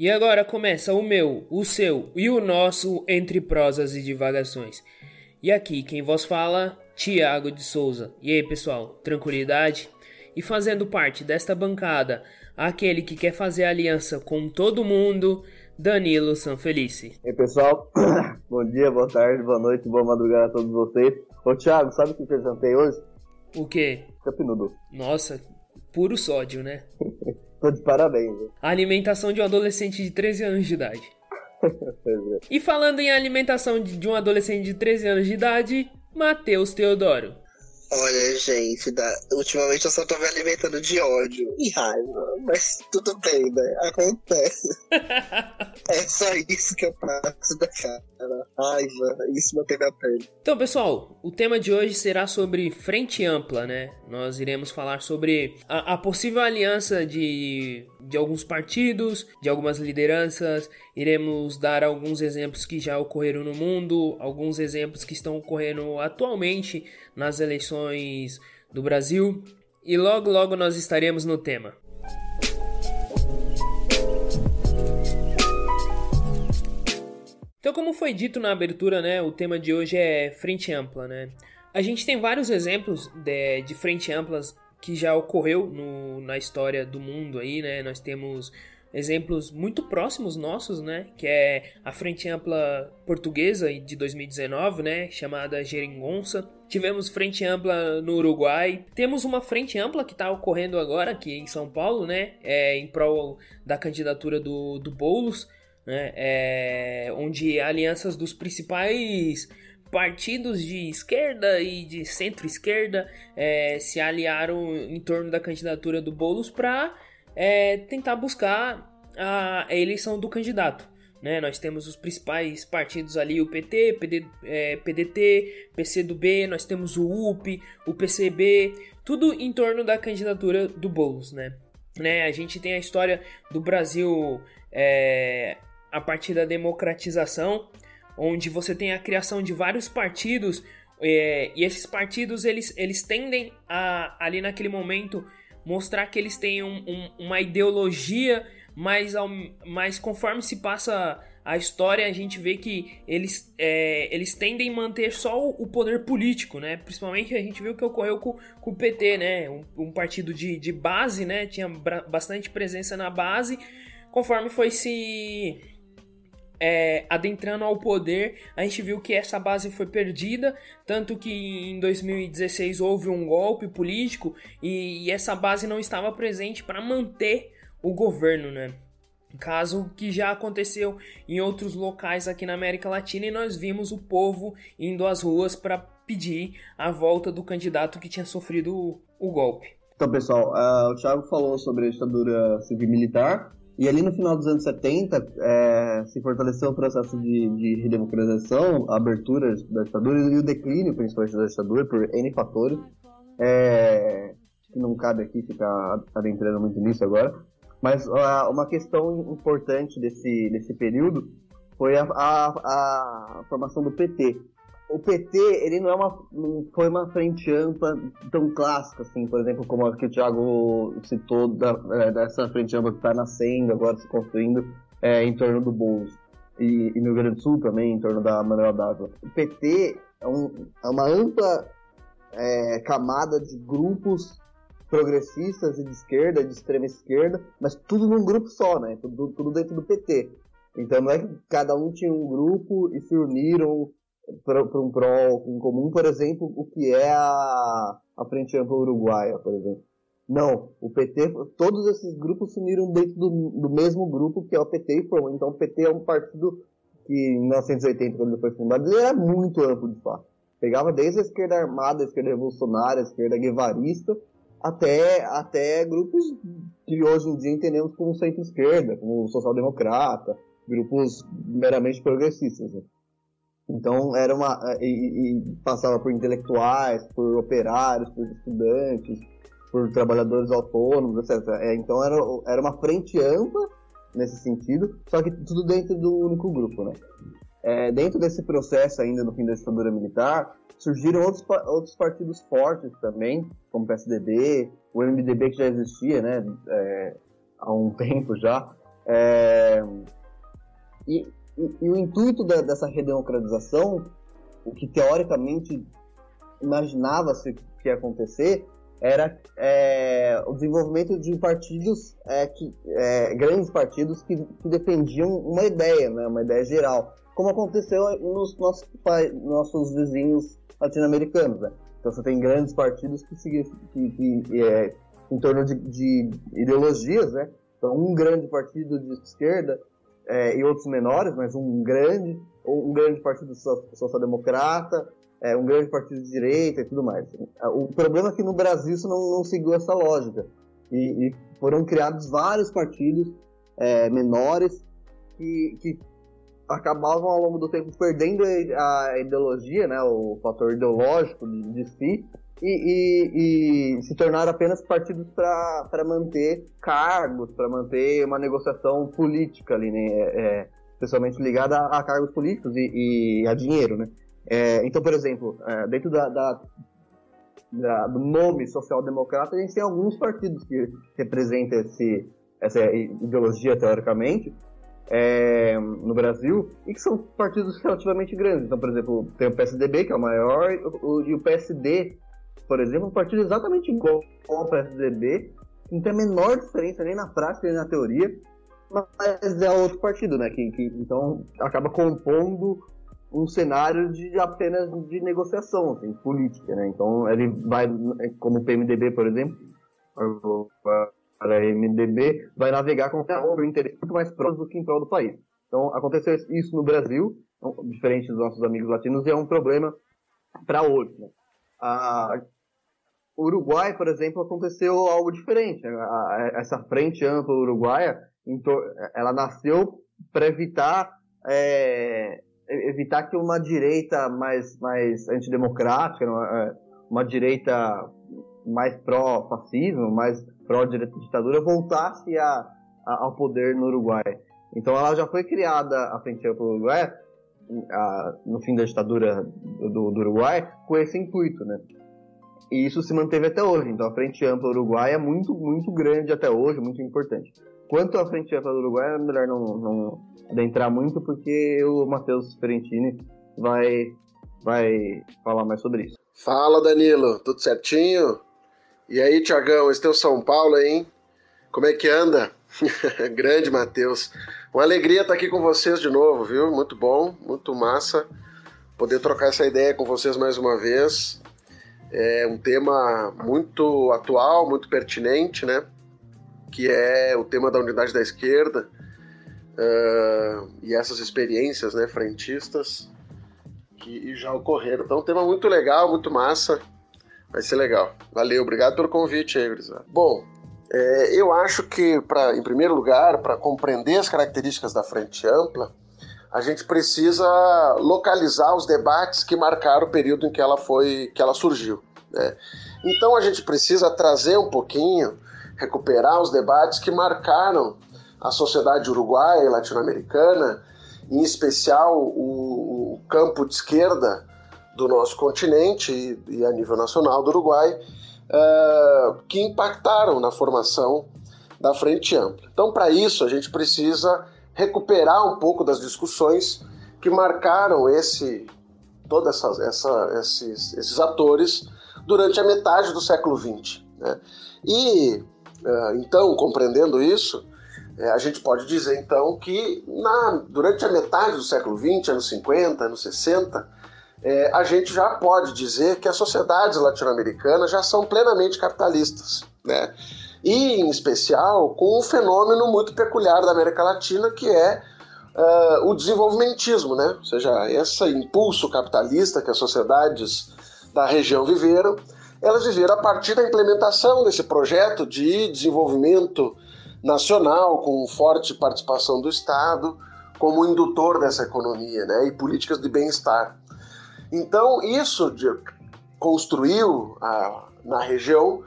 E agora começa o meu, o seu e o nosso Entre Prosas e Divagações. E aqui quem vos fala, Tiago de Souza. E aí pessoal, tranquilidade? E fazendo parte desta bancada, aquele que quer fazer aliança com todo mundo, Danilo Sanfelice. E aí pessoal, bom dia, boa tarde, boa noite, boa madrugada a todos vocês. Ô Thiago, sabe o que eu jantei hoje? O quê? Cup Noodle. Nossa, puro sódio, né? Tô de parabéns. A alimentação de um adolescente de 13 anos de idade. e falando em alimentação de um adolescente de 13 anos de idade, Matheus Teodoro. Olha, gente, da... ultimamente eu só tô me alimentando de ódio e raiva, mas tudo bem, né? Acontece. é só isso que eu passo da cara. Raiva, isso manteve a pele. Então, pessoal, o tema de hoje será sobre frente ampla, né? Nós iremos falar sobre a, a possível aliança de, de alguns partidos, de algumas lideranças, iremos dar alguns exemplos que já ocorreram no mundo, alguns exemplos que estão ocorrendo atualmente nas eleições do Brasil e logo logo nós estaremos no tema. Então, como foi dito na abertura, né, o tema de hoje é frente ampla, né? A gente tem vários exemplos de, de frente amplas que já ocorreu no, na história do mundo aí, né? Nós temos exemplos muito próximos nossos, né? Que é a Frente Ampla Portuguesa de 2019, né? Chamada Geringonça. Tivemos Frente Ampla no Uruguai. Temos uma Frente Ampla que está ocorrendo agora aqui em São Paulo, né? É, em prol da candidatura do, do Boulos, né? É, onde alianças dos principais partidos de esquerda e de centro-esquerda é, se aliaram em torno da candidatura do Boulos para é tentar buscar a eleição do candidato. Né? Nós temos os principais partidos ali, o PT, PD, é, PDT, PCdoB, nós temos o UP, o PCB, tudo em torno da candidatura do Boulos. Né? Né? A gente tem a história do Brasil é, a partir da democratização, onde você tem a criação de vários partidos é, e esses partidos eles, eles tendem a ali naquele momento mostrar que eles têm um, um, uma ideologia, mas, ao, mas conforme se passa a história, a gente vê que eles, é, eles tendem a manter só o, poder político, né? Principalmente a gente viu o que ocorreu com, com o PT, né? Um, um partido de, de base, né? Tinha bastante presença na base. Conforme foi se é, adentrando ao poder, a gente viu que essa base foi perdida, tanto que em 2016 houve um golpe político e, e essa base não estava presente para manter o governo, né? Caso que já aconteceu em outros locais aqui na América Latina e nós vimos o povo indo às ruas para pedir a volta do candidato que tinha sofrido o, o golpe. Então, pessoal, uh, o Thiago falou sobre a ditadura civil-militar e ali no final dos anos 70 é, se fortaleceu o processo de, de redemocratização, a abertura da ditadura e o declínio, principalmente da ditadura, por N fatores. É, que não cabe aqui ficar adentrando muito nisso agora. Mas uma questão importante desse, desse período foi a, a, a formação do PT o PT, ele não é uma, não foi uma frente ampla tão clássica, assim, por exemplo, como a que o Thiago citou, da, é, dessa frente ampla que está nascendo, agora se construindo é, em torno do Boulos. E, e, no Rio Grande do Sul também, em torno da Manuel Dávila. O PT é, um, é uma ampla é, camada de grupos progressistas e de esquerda, de extrema esquerda, mas tudo num grupo só, né? Tudo, tudo dentro do PT. Então não é que cada um tinha um grupo e se uniram para um pró em comum, por exemplo, o que é a, a Frente Ampla Uruguaia, por exemplo. Não, o PT, todos esses grupos se uniram dentro do, do mesmo grupo que é o PT e formou. Então o PT é um partido que em 1980, quando ele foi fundado, ele era muito amplo de fato. Pegava desde a esquerda armada, a esquerda revolucionária, a esquerda guevarista, até, até grupos que hoje em dia entendemos como centro-esquerda, como social-democrata, grupos meramente progressistas. Né? Então era uma e, e, passava por intelectuais, por operários, por estudantes, por trabalhadores autônomos, etc. É, então era, era uma frente ampla nesse sentido, só que tudo dentro do único grupo, né? É, dentro desse processo ainda no fim da ditadura militar, surgiram outros, outros partidos fortes também, como o PSDB, o MDB que já existia, né, é, há um tempo já, É, e, e, e, o intuito da, dessa redemocratização, o que teoricamente imaginava-se que ia acontecer, era é, o desenvolvimento de partidos, é, que, é, grandes partidos que, que, defendiam uma ideia, né, uma ideia geral, como aconteceu nos nossos, nossos vizinhos latino-americanos. Né? Então você tem grandes partidos que, que, que é, em torno de, de, ideologias, né? Então um grande partido de esquerda é, e outros menores, mas um grande, um grande partido social-democrata, é, um grande partido de direita e tudo mais. O problema é que no Brasil isso não, não seguiu essa lógica. E, e foram criados vários partidos é, menores que, que acabavam ao longo do tempo perdendo a ideologia, né, o fator ideológico de, de si, e, e, e, se tornaram apenas partidos para manter cargos, para manter uma negociação política ali, né, é, especialmente ligada a, a, cargos políticos e, e a dinheiro, né. É, então, por exemplo, é, dentro da, da, da, do nome social-democrata, a gente tem alguns partidos que representam esse, essa ideologia, teoricamente, é, no Brasil, e que são partidos relativamente grandes. Então, por exemplo, tem o PSDB, que é o maior, o, e o PSD, por exemplo, é um partido exatamente igual ao PSDB, não tem a menor diferença nem na prática nem na teoria, mas é outro partido, né? Que, que então acaba compondo um cenário de apenas de negociação, assim, política, né? Então ele vai, como o PMDB, por exemplo, para a MDB, vai navegar com o interesse muito mais próximo do que em prol do país. Então aconteceu isso no Brasil, então, diferente dos nossos amigos latinos, e é um problema para hoje. Né? A, Uruguai, por exemplo, aconteceu algo diferente. Essa frente ampla uruguaia, ela nasceu para evitar é, evitar que uma direita mais, mais antidemocrática, uma, uma direita mais pró-fascismo, mais pró-ditadura, voltasse a, a, ao poder no Uruguai. Então ela já foi criada, a Frente Ampla do Uruguai, a, no fim da ditadura do, do, Uruguai, com esse intuito, né? E isso se manteve até hoje. Então a Frente Ampla Uruguai é muito, muito grande até hoje, muito importante. Quanto à Frente Ampla do Uruguai, é melhor não, não adentrar muito, porque o Matheus Ferentini vai, vai falar mais sobre isso. Fala, Danilo. Tudo certinho? E aí, Tiagão, esse teu São Paulo, hein? Como é que anda? Grande, Matheus. Uma alegria estar aqui com vocês de novo, viu? Muito bom, muito massa poder trocar essa ideia com vocês mais uma vez. É um tema muito atual, muito pertinente, né? Que é o tema da unidade da esquerda uh, e essas experiências né, frentistas que já ocorreram. Então, um tema muito legal, muito massa. Vai ser legal. Valeu, obrigado pelo convite aí. Bom, é, eu acho que, pra, em primeiro lugar, para compreender as características da frente ampla, a gente precisa localizar os debates que marcaram o período em que ela foi, que ela surgiu. Né? Então a gente precisa trazer um pouquinho, recuperar os debates que marcaram a sociedade uruguaia e latino-americana, em especial o, o, campo de esquerda do nosso continente e, e a nível nacional do Uruguai, uh, que impactaram na formação da Frente Ampla. Então, para isso, a gente precisa recuperar um pouco das discussões que marcaram esse, todos essa, essa, esses, esses atores durante a metade do século XX. Né? E, uh, então, compreendendo isso, é, a gente pode dizer então que na, durante a metade do século XX, anos 50, anos 60, é, a gente já pode dizer que as sociedades latino-americanas já são plenamente capitalistas, né? E, em especial, com um fenômeno muito peculiar da América Latina, que é uh, o desenvolvimentismo, né? Ou seja, esse impulso capitalista que as sociedades da região viveram, elas viveram a partir da implementação desse projeto de desenvolvimento nacional, com forte participação do Estado, como indutor dessa economia né, e políticas de bem-estar. Então, isso de, construiu a, na região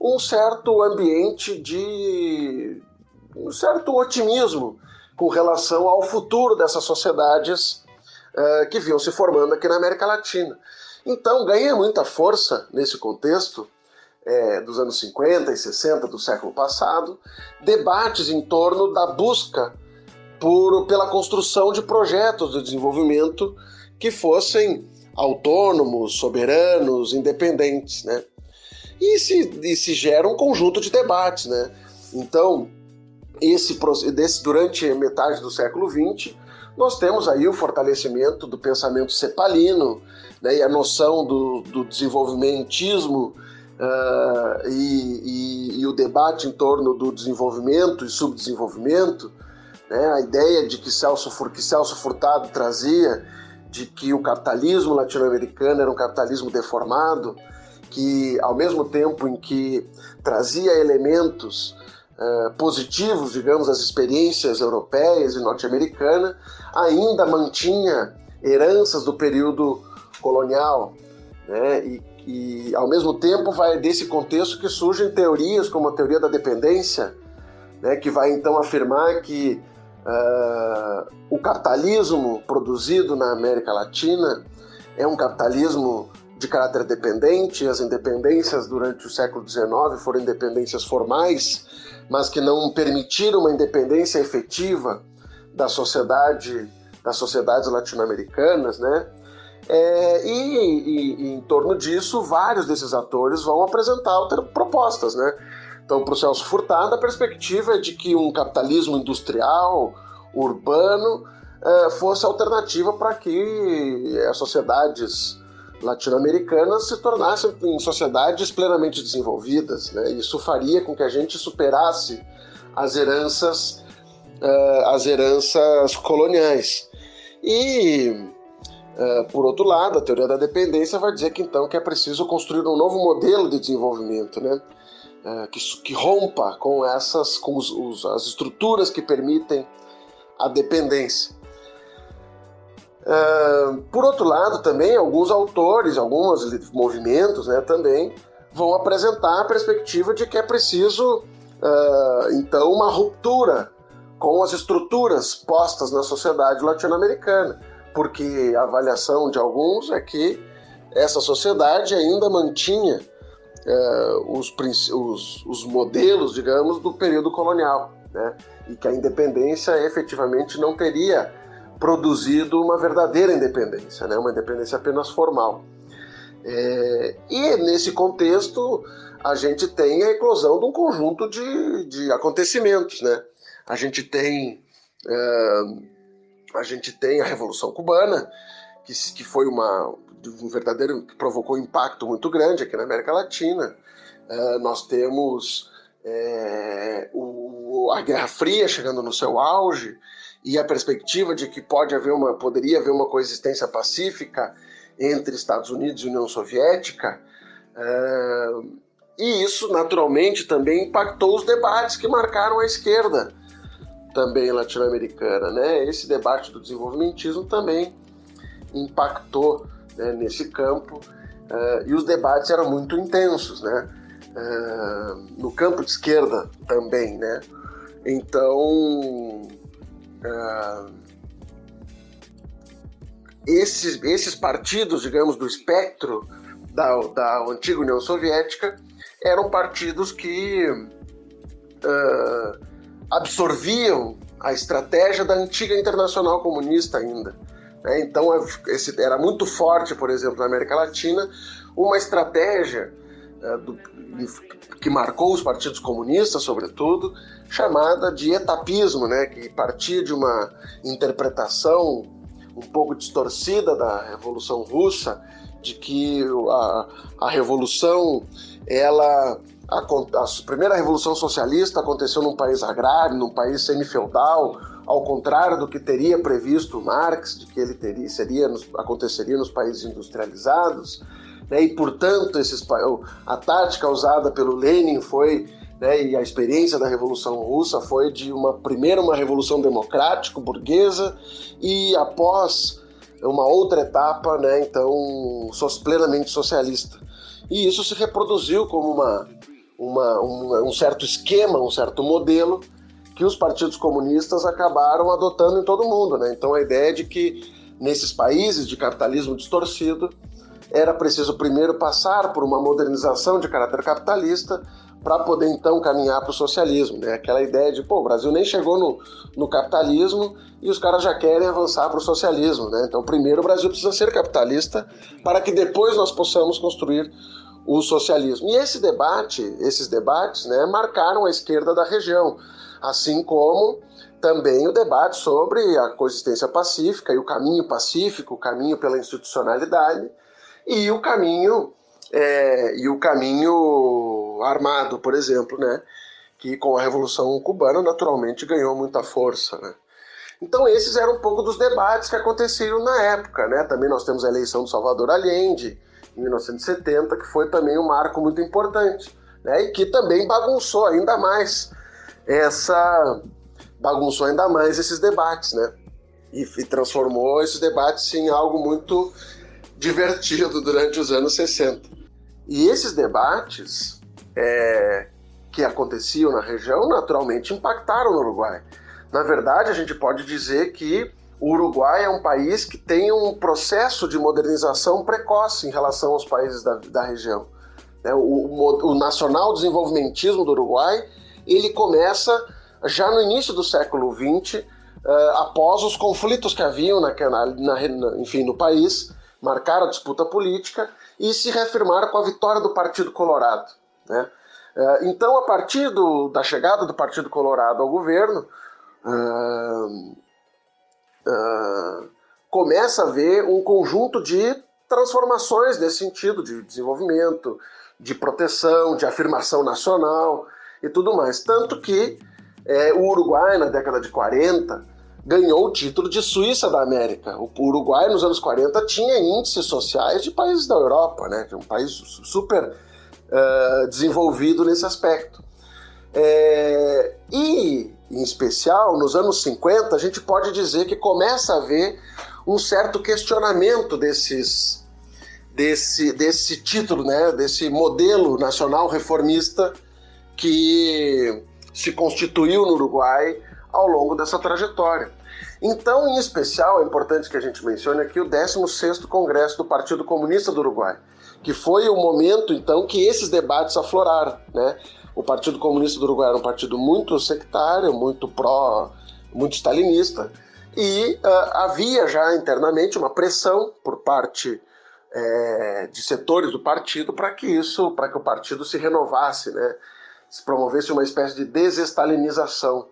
um certo ambiente de um certo otimismo com relação ao futuro dessas sociedades uh, que vinham se formando aqui na América Latina. Então, ganha muita força nesse contexto é, dos anos 50 e 60 do século passado, debates em torno da busca por, pela construção de projetos de desenvolvimento que fossem autônomos, soberanos, independentes, né? E se, e se gera um conjunto de debates, né? Então, esse, desse, durante metade do século XX, nós temos aí o fortalecimento do pensamento cepalino né, e a noção do, do desenvolvimentismo uh, e, e, e, o debate em torno do desenvolvimento e subdesenvolvimento, né, a ideia de que Celso, que Celso Furtado trazia de que o capitalismo latino-americano era um capitalismo deformado, que ao mesmo tempo em que trazia elementos uh, positivos, digamos, das experiências europeias e norte-americanas, ainda mantinha heranças do período colonial, né? E, e ao mesmo tempo vai desse contexto que surgem teorias como a teoria da dependência, né? Que vai então afirmar que uh, o capitalismo produzido na América Latina é um capitalismo de caráter dependente, as independências durante o século XIX foram independências formais, mas que não permitiram uma independência efetiva da sociedade, das sociedades latino-americanas, né? É, e, e, e, em torno disso, vários desses atores vão apresentar propostas, né? Então, para o Celso Furtado, a perspectiva é de que um capitalismo industrial, urbano, é, fosse alternativa para que as sociedades latino-americanas se tornassem em sociedades plenamente desenvolvidas. Né? Isso faria com que a gente superasse as heranças, uh, as heranças coloniais. E, por outro lado, a teoria da dependência vai dizer que então que é preciso construir um novo modelo de desenvolvimento, né? Uh, que, que, rompa com essas, com os, os, as estruturas que permitem a dependência. Uh, por outro lado, também alguns autores, alguns movimentos, né, também vão apresentar a perspectiva de que é preciso, uh, então, uma ruptura com as estruturas postas na sociedade latino-americana, porque a avaliação de alguns é que essa sociedade ainda mantinha uh, os, os, os modelos, digamos, do período colonial, né, e que a independência efetivamente não teria produzido uma verdadeira independência, né? uma independência apenas formal. É, e nesse contexto, a gente tem a eclosão de um conjunto de, de acontecimentos. Né? A gente tem. É, a gente tem a Revolução Cubana, que, que foi uma, um verdadeiro. que provocou um impacto muito grande aqui na América Latina. É, nós temos é, o, a Guerra Fria chegando no seu auge, e a perspectiva de que pode haver uma, poderia haver uma coexistência pacífica entre Estados Unidos e União Soviética. Uh, e isso, naturalmente, também impactou os debates que marcaram a esquerda também latino-americana. Né? Esse debate do desenvolvimentismo também impactou né, nesse campo uh, e os debates eram muito intensos. Né? Uh, no campo de esquerda também. Né? Então, Uh, esses, esses partidos, digamos, do espectro da, da antiga União Soviética eram partidos que absorviam a estratégia da antiga Internacional Comunista ainda. Né? Então esse, era muito forte, por exemplo, na América Latina, uma estratégia uh, do, que marcou os partidos comunistas, sobretudo, chamada de etapismo, né, que partia de uma interpretação um pouco distorcida da Revolução Russa, de que a, a revolução, ela a, a, primeira revolução socialista aconteceu num país agrário, num país semi-feudal, ao contrário do que teria previsto Marx, de que ele teria, seria, aconteceria nos países industrializados, né, e portanto esses, a tática usada pelo Lenin foi né, e a experiência da Revolução Russa foi de uma primeira uma revolução democrática burguesa e após uma outra etapa, né, então plenamente socialista. E isso se reproduziu como uma, uma um, um certo esquema, um certo modelo que os partidos comunistas acabaram adotando em todo o mundo. Né? Então a ideia é de que nesses países de capitalismo distorcido era preciso primeiro passar por uma modernização de caráter capitalista para poder então caminhar para o socialismo. Né? Aquela ideia de, pô, o Brasil nem chegou no, no capitalismo e os caras já querem avançar para o socialismo. Né? Então, primeiro o Brasil precisa ser capitalista para que depois nós possamos construir o socialismo. E esse debate, esses debates, né, marcaram a esquerda da região, assim como também o debate sobre a coexistência pacífica e o caminho pacífico, o caminho pela institucionalidade e o caminho é, e o caminho armado, por exemplo, né, que com a Revolução Cubana naturalmente ganhou muita força, né. Então esses eram um pouco dos debates que aconteciam na época, né. Também nós temos a eleição do Salvador Allende, em 1970, que foi também um marco muito importante, né? E que também bagunçou ainda mais essa bagunçou ainda mais esses debates, né? E, e transformou esses debates em algo muito divertido durante os anos 60. E esses debates é, que aconteciam na região naturalmente impactaram no Uruguai. Na verdade, a gente pode dizer que o Uruguai é um país que tem um processo de modernização precoce em relação aos países da, da região. É, o, o, o nacional desenvolvimentismo do Uruguai ele começa já no início do século XX, uh, após os conflitos que haviam na, na, na, enfim, no país, marcaram a disputa política e se reafirmaram com a vitória do Partido Colorado. Né? Uh, então, a partir do, da chegada do Partido Colorado ao governo, uh, uh, começa a haver um conjunto de transformações nesse sentido de desenvolvimento, de proteção, de afirmação nacional e tudo mais. Tanto que é, o Uruguai, na década de 40, ganhou o título de Suíça da América. O Uruguai, nos anos 40, tinha índices sociais de países da Europa, né? um país super uh, desenvolvido nesse aspecto. É, e em especial, nos anos 50, a gente pode dizer que começa a haver um certo questionamento desses, desse, desse título, né, desse modelo nacional reformista que se constituiu no Uruguai ao longo dessa trajetória. Então, em especial, é importante que a gente mencione aqui o 16º Congresso do Partido Comunista do Uruguai, que foi o momento, então, que esses debates afloraram, né? O Partido Comunista do Uruguai era um partido muito sectário, muito pró, muito stalinista, e uh, havia já internamente uma pressão por parte é, de setores do partido para que isso, para que o partido se renovasse, né? Se promovesse uma espécie de desestalinização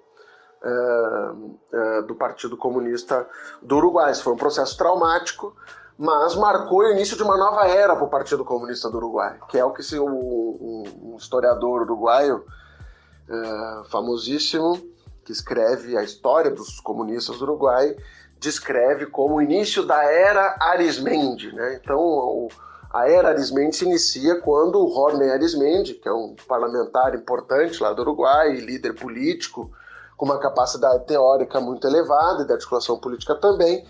uh, uh, do Partido Comunista do Uruguai. Isso foi um processo traumático, mas marcou o início de uma nova era para o Partido Comunista do Uruguai, que é o que se, um, um historiador uruguaio uh, famosíssimo, que escreve a história dos comunistas do Uruguai, descreve como o início da era Arismendi. Né? Então, o, a era Arismendi se inicia quando o Rodney Arismendi, que é um parlamentar importante lá do Uruguai, líder político, com uma capacidade teórica muito elevada e de articulação política também,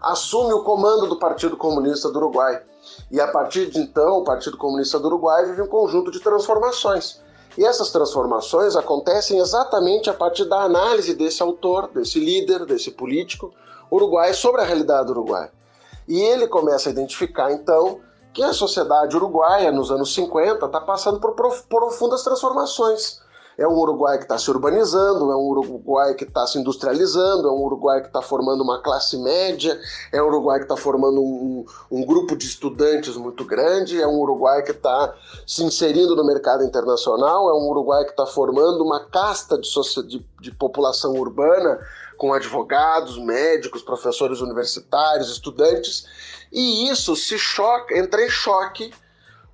assume o comando do Partido Comunista do Uruguai. E a partir de então, o Partido Comunista do Uruguai vive um conjunto de transformações. E essas transformações acontecem exatamente a partir da análise desse autor, desse líder, desse político uruguai sobre a realidade do Uruguai. E ele começa a identificar então que a sociedade uruguaia nos anos 50 está passando por profundas transformações. É um Uruguai que está se urbanizando, é um Uruguai que está se industrializando, é um Uruguai que está formando uma classe média, é um Uruguai que está formando um, um, grupo de estudantes muito grande, é um Uruguai que está se inserindo no mercado internacional, é um Uruguai que está formando uma casta de, de, de população urbana com advogados, médicos, professores universitários, estudantes, e isso se choca, entra em choque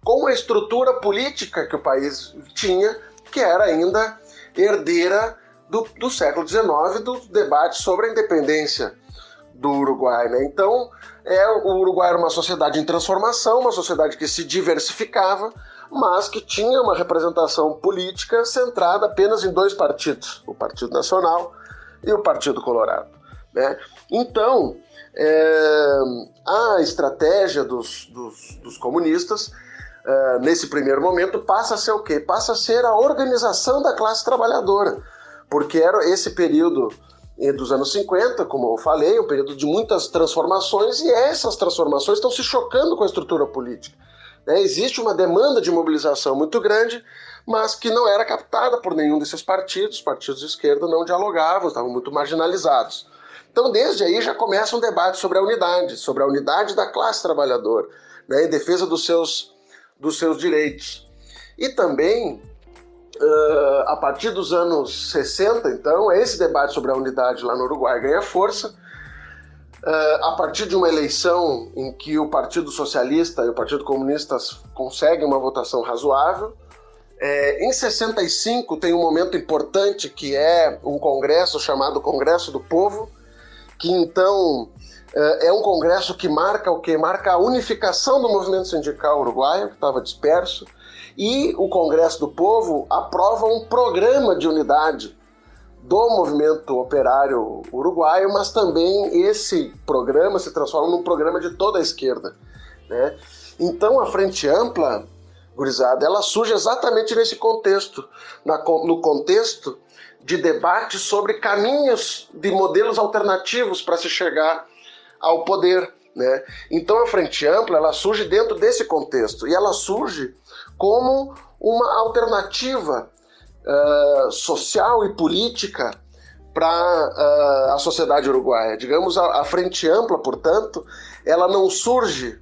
com a estrutura política que o país tinha que era ainda herdeira do, do século XIX, do debate sobre a independência do Uruguai. Né? Então, é, o Uruguai era uma sociedade em transformação, uma sociedade que se diversificava, mas que tinha uma representação política centrada apenas em dois partidos, o Partido Nacional e o Partido Colorado. Né? Então, é, a estratégia dos, dos, dos comunistas uh, nesse primeiro momento, passa a ser o quê? Passa a ser a organização da classe trabalhadora, porque era esse período dos anos 50, como eu falei, um período de muitas transformações, e essas transformações estão se chocando com a estrutura política. Né? Existe uma demanda de mobilização muito grande, mas que não era captada por nenhum desses partidos. Os partidos de esquerda não dialogavam, estavam muito marginalizados. Então, desde aí já começa um debate sobre a unidade, sobre a unidade da classe trabalhadora, né, em defesa dos seus, dos seus direitos. E também, uh, a partir dos anos 60, então, esse debate sobre a unidade lá no Uruguai ganha força. Uh, a partir de uma eleição em que o Partido Socialista e o Partido Comunista conseguem uma votação razoável, é, em 65 tem um momento importante que é um congresso chamado Congresso do Povo, que então é, é um congresso que marca o que? Marca a unificação do movimento sindical uruguaio, que estava disperso, e o Congresso do Povo aprova um programa de unidade do movimento operário uruguaio, mas também esse programa se transforma num programa de toda a esquerda. Né? Então a Frente Ampla gurizada, ela surge exatamente nesse contexto, na, no contexto de debate sobre caminhos de modelos alternativos para se chegar ao poder. Né? Então a Frente Ampla ela surge dentro desse contexto e ela surge como uma alternativa uh, social e política para uh, a sociedade uruguaia. Digamos, a, a Frente Ampla, portanto, ela não surge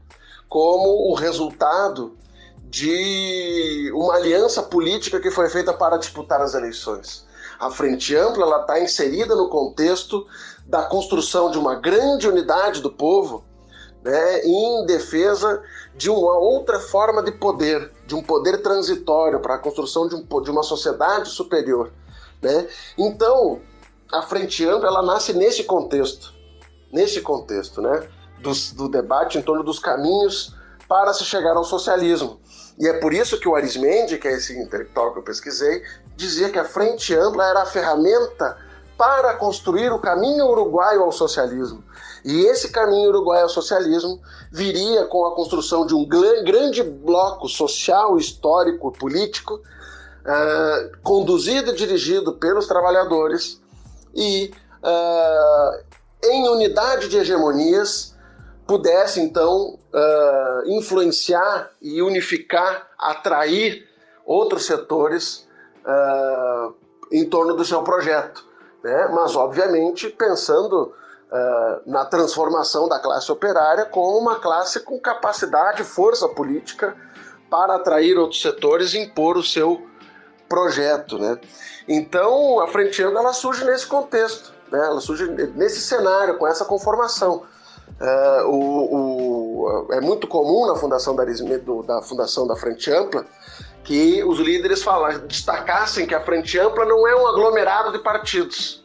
como o resultado de uma aliança política que foi feita para disputar as eleições. A Frente Ampla está inserida no contexto da construção de uma grande unidade do povo né, em defesa de uma outra forma de poder, de um poder transitório para a construção de, um, de uma sociedade superior. Né? Então, a Frente Ampla ela nasce nesse contexto, nesse contexto, né, do, do debate em torno dos caminhos para se chegar ao socialismo. E é por isso que o Arismendi, que é esse intelectual que eu pesquisei, dizia que a frente ampla era a ferramenta para construir o caminho uruguaio ao socialismo. E esse caminho uruguaio ao socialismo viria com a construção de um grande bloco social, histórico, político, uh, conduzido e dirigido pelos trabalhadores e uh, em unidade de hegemonias pudesse então uh, influenciar e unificar, atrair outros setores uh, em torno do seu projeto. Né? Mas, obviamente, pensando uh, na transformação da classe operária como uma classe com capacidade, força política para atrair outros setores e impor o seu projeto. Né? Então, a Frente Ampla ela surge nesse contexto, né? ela surge nesse cenário, com essa conformação. Uh, o, o, é muito comum na fundação da, da fundação da Frente Ampla que os líderes falam, destacassem que a Frente Ampla não é um aglomerado de partidos,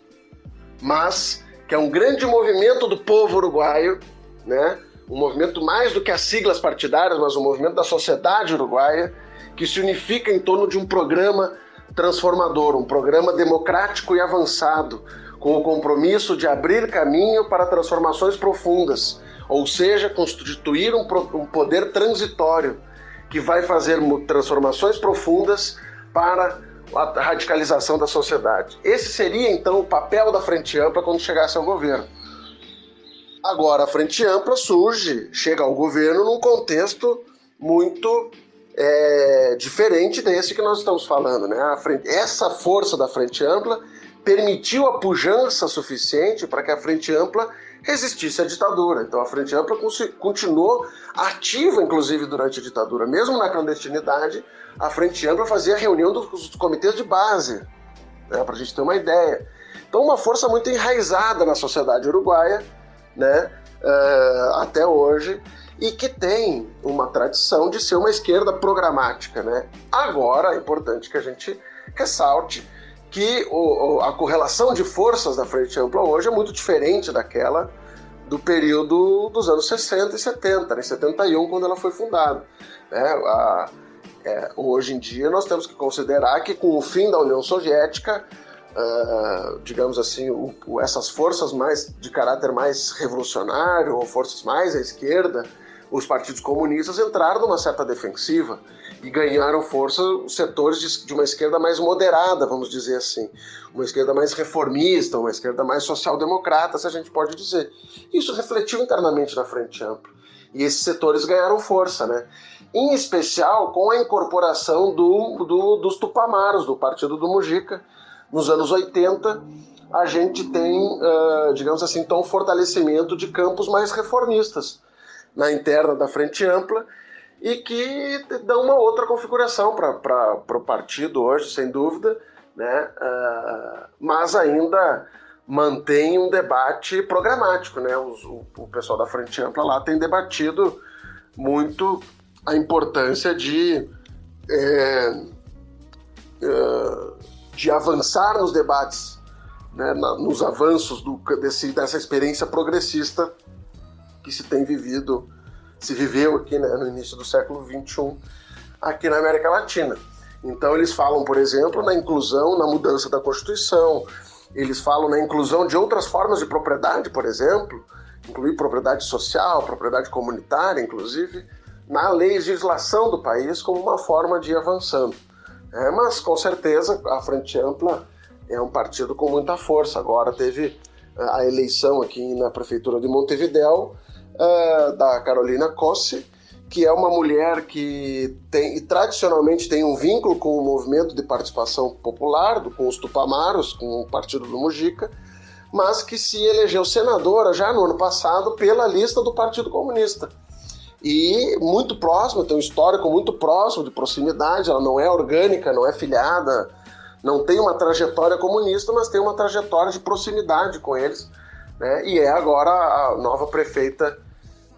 mas que é um grande movimento do povo uruguaio, né? um movimento mais do que as siglas partidárias, mas um movimento da sociedade uruguaia, que se unifica em torno de um programa transformador, um programa democrático e avançado, com o compromisso de abrir caminho para transformações profundas, ou seja, constituir um, um poder transitório que vai fazer transformações profundas para a radicalização da sociedade. Esse seria então o papel da Frente Ampla quando chegasse ao governo. Agora, a Frente Ampla surge, chega ao governo num contexto muito é, diferente desse que nós estamos falando. Né? Frente, essa força da Frente Ampla permitiu a pujança suficiente para que a Frente Ampla resistisse à ditadura. Então a Frente Ampla continuou ativa, inclusive, durante a ditadura. Mesmo na clandestinidade, a Frente Ampla fazia reunião dos, comitês de base, né, para a gente ter uma ideia. Então, uma força muito enraizada na sociedade uruguaia, né, uh, até hoje, e que tem uma tradição de ser uma esquerda programática. Né? Agora, é importante que a gente ressalte que o, a correlação de forças da Frente Ampla hoje é muito diferente daquela do período dos anos 60 e 70, né? 71, quando ela foi fundada. Né? A, é, hoje em dia, nós temos que considerar que, com o fim da União Soviética, uh, digamos assim, o, essas forças mais de caráter mais revolucionário, ou forças mais à esquerda, os partidos comunistas entraram numa certa defensiva e ganharam força os setores de, de, uma esquerda mais moderada, vamos dizer assim, uma esquerda mais reformista, uma esquerda mais social-democrata, se a gente pode dizer. Isso refletiu internamente na Frente Ampla. E esses setores ganharam força, né? Em especial com a incorporação do, do, dos Tupamaros, do Partido do Mujica, nos anos 80, a gente tem, digamos assim, então, um fortalecimento de campos mais reformistas na interna da Frente Ampla e que dão uma outra configuração para o partido hoje, sem dúvida, né? Uh, mas ainda mantém um debate programático. Né? O, o pessoal da Frente Ampla lá tem debatido muito a importância de, é, é, de avançar nos debates, né? Na, nos avanços do, desse, dessa experiência progressista que se tem vivido, se viveu aqui né, no início do século XXI, aqui na América Latina. Então eles falam, por exemplo, na inclusão, na mudança da Constituição, eles falam na inclusão de outras formas de propriedade, por exemplo, incluir propriedade social, propriedade comunitária, inclusive, na legislação do país como uma forma de ir avançando. É, mas, com certeza, a Frente Ampla é um partido com muita força. Agora teve a eleição aqui na prefeitura de Montevidéu uh, da Carolina Cossi, que é uma mulher que tem, tradicionalmente tem um vínculo com o movimento de participação popular, com os Tupamaros, com o partido do Mujica, mas que se elegeu senadora já no ano passado pela lista do Partido Comunista. E muito próxima, tem um histórico muito próximo de proximidade, ela não é orgânica, não é filiada, não tem uma trajetória comunista, mas tem uma trajetória de proximidade com eles, né? e é agora a nova prefeita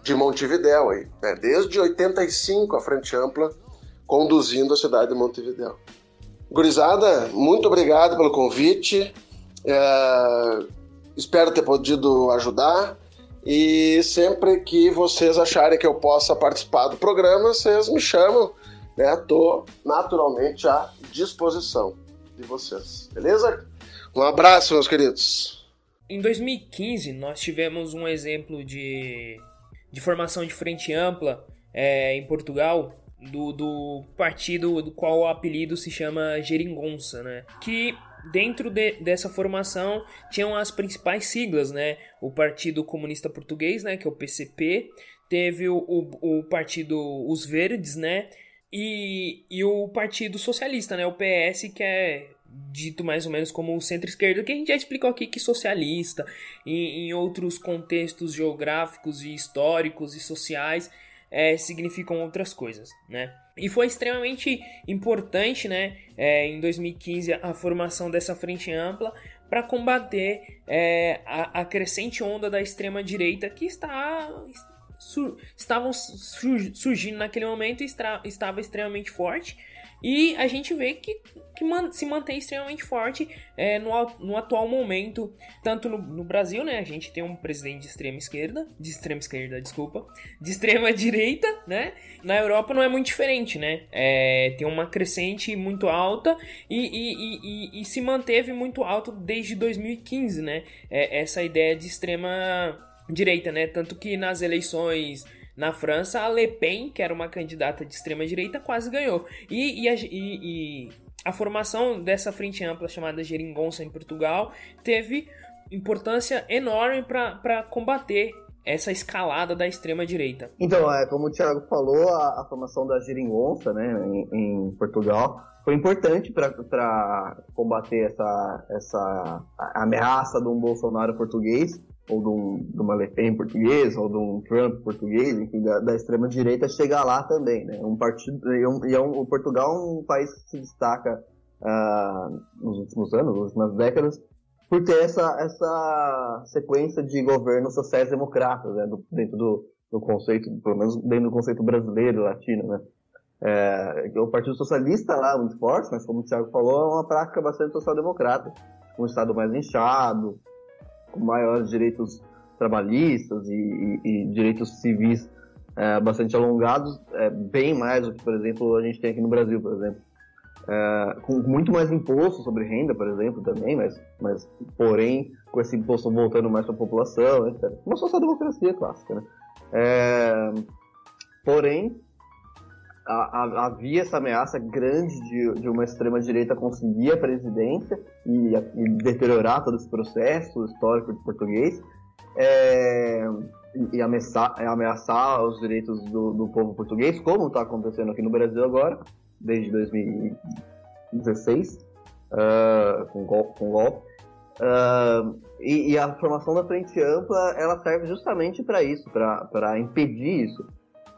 de Montevidéu aí, né? desde 85 a Frente Ampla conduzindo a cidade de Montevidéu. Gurizada, muito obrigado pelo convite. É... Espero ter podido ajudar. E sempre que vocês acharem que eu possa participar do programa, vocês me chamam. Né? naturalmente à disposição de vocês. Beleza? Um abraço, meus queridos. Em 2015, nós tivemos um exemplo de de formação de frente ampla é, em Portugal, do, do partido do qual o apelido se chama Geringonça, né? Que dentro de, dessa formação tinham as principais siglas, né? O Partido Comunista Português, né? Que é o PCP, teve o, o, o Partido Os Verdes, né? E, e o Partido Socialista, né? O PS, que é dito mais ou menos como centro-esquerda, que a gente já explicou aqui que socialista, em, em outros contextos geográficos e históricos e sociais, é, significam outras coisas, né? E foi extremamente importante, né, é, em 2015, a formação dessa frente ampla para combater é, a, a, crescente onda da extrema direita que está estavam surgindo naquele momento e estava extremamente forte e a gente vê que, que man, se mantém extremamente forte é, no, no atual momento, tanto no, no, Brasil, né? A gente tem um presidente de extrema esquerda, de extrema esquerda, desculpa, de extrema direita, né? Na Europa não é muito diferente, né? É, tem uma crescente muito alta e, e, e, e, se manteve muito alto desde 2015, né? É, essa ideia de extrema direita, né? Tanto que nas eleições na França, a Le Pen, que era uma candidata de extrema direita, quase ganhou. E, e, a, e, e a formação dessa frente ampla chamada Geringonça em Portugal teve importância enorme para combater essa escalada da extrema direita. Então, é, como o Thiago falou, a, a formação da Geringonça né, em, em Portugal foi importante para combater essa, essa ameaça de um Bolsonaro português ou de, um, de uma Le Pen portuguesa, ou de um Trump português, enfim, da, da extrema-direita chegar lá também, né? Um partido, e, um, e é um, o Portugal é um país que se destaca uh, nos últimos anos, nas últimas décadas, por ter essa, essa sequência de governos sociais-democratas, né? Do, dentro do, do conceito, pelo menos dentro do conceito brasileiro, latino, né? É, o Partido Socialista lá é muito forte, mas como o Thiago falou, é uma prática bastante social-democrata. Um Estado mais inchado, com maiores direitos trabalhistas e, e, e direitos civis é, bastante alongados, é, bem mais do que, por exemplo, a gente tem aqui no Brasil, por exemplo. É, com muito mais imposto sobre renda, por exemplo, também, mas, mas porém, com esse imposto voltando mais para a população, etc. Uma social-democracia clássica, né? É, porém, havia essa ameaça grande de, de uma extrema-direita conseguir a presidência e, e, deteriorar todo esse processo histórico de português é, e ameaçar, ameaçar, os direitos do, do povo português, como está acontecendo aqui no Brasil agora, desde 2016, uh, ah, com golpe. Com golpe. Uh, e, e, a formação da frente ampla ela serve justamente para isso, para impedir isso.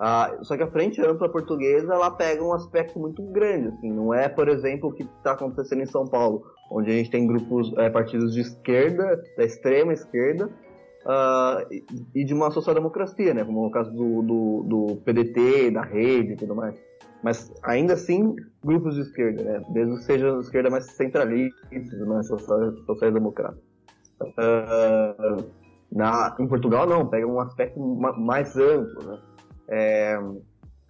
Uh, só que a frente ampla portuguesa ela pega um aspecto muito grande, assim, não é, por exemplo, o que está acontecendo em São Paulo, onde a gente tem grupos, é, partidos de esquerda, da extrema esquerda, uh, e, de uma social-democracia, né, como o caso do, do, do PDT, da rede e tudo mais mas ainda assim grupos de esquerda, né? Mesmo que sejam esquerda mais centralistas, mais social-democrata. Uh, na, em Portugal não, pega um aspecto mais amplo, né? É,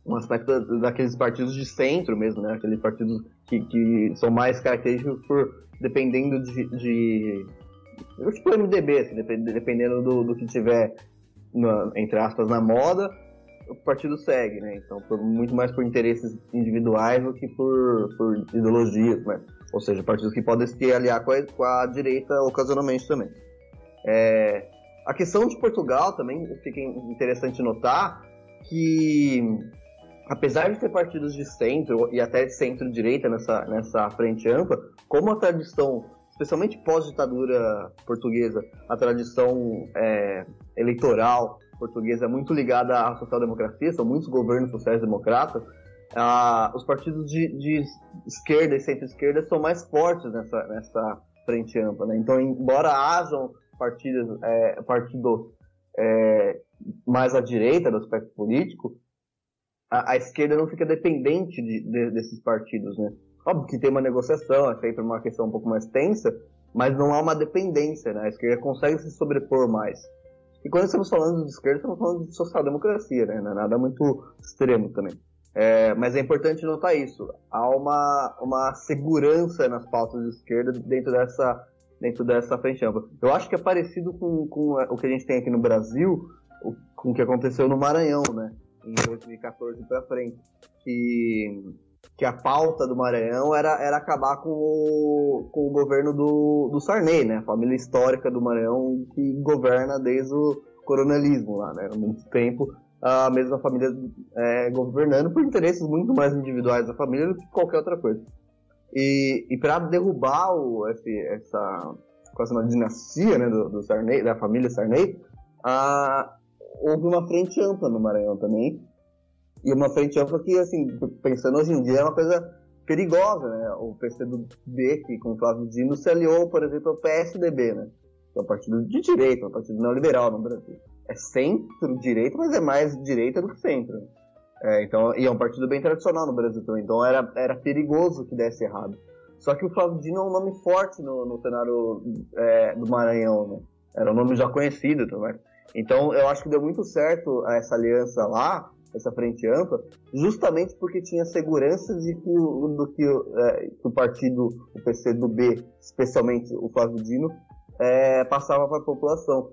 um aspecto daqueles partidos de centro mesmo, né? Aqueles partidos que, que são mais característicos por dependendo de, de tipo MDB, assim, dependendo do, do que tiver na, entre aspas na moda, o partido segue, né? Então, por, muito mais por interesses individuais do que por, por ideologias, né? Ou seja, partidos que podem se aliar com a, com a direita ocasionalmente também. É, a questão de Portugal também fica interessante notar que, apesar de ter partidos de centro e até de centro-direita nessa, nessa frente ampla, como a tradição, especialmente pós-ditadura portuguesa, a tradição é, eleitoral portuguesa é muito ligada à social-democracia, são muitos governos sociais-democratas, ah, os partidos de, de esquerda e centro-esquerda são mais fortes nessa, nessa frente ampla. Né? Então, embora hajam partidos, é, partidos é, mais à direita do aspecto político, a, a esquerda não fica dependente de, de, desses partidos. Né? Óbvio que tem uma negociação, é sempre uma questão um pouco mais tensa, mas não há uma dependência. Né? A esquerda consegue se sobrepor mais. E quando estamos falando de esquerda, estamos falando de social-democracia, né? É nada muito extremo também. É, mas é importante notar isso. Há uma, uma segurança nas pautas de esquerda dentro dessa, dentro dessa frente ampla. Eu acho que é parecido com, com o que a gente tem aqui no Brasil, com o que aconteceu no Maranhão, né? Em 2014 para frente. Que que a pauta do Maranhão era, era acabar com o, com o governo do, do Sarney, né? A família histórica do Maranhão que governa desde o coronelismo lá, né? Há muito tempo a mesma família é, governando por interesses muito mais individuais da família do que qualquer outra coisa. E, e para derrubar o, esse, essa quase uma dinastia né, do, do Sarney, da família Sarney, a, houve uma frente ampla no Maranhão também, e uma frente ampla que, assim, pensando hoje em dia, é uma coisa perigosa, né? O PCdoB, que com o Flávio Dino se aliou, por exemplo, ao PSDB, né? Que é um partido de direita, um partido neoliberal no Brasil. É centro-direita, mas é mais direita do que centro. É, então, e é um partido bem tradicional no Brasil também. Então era, era perigoso que desse errado. Só que o Flávio Dino é um nome forte no, no cenário é, do Maranhão, né? Era um nome já conhecido também. Então eu acho que deu muito certo essa aliança lá, essa frente ampla, justamente porque tinha segurança de que, do que, é, que o partido, o PC do B, especialmente o Flávio Dino, é, passava para a população.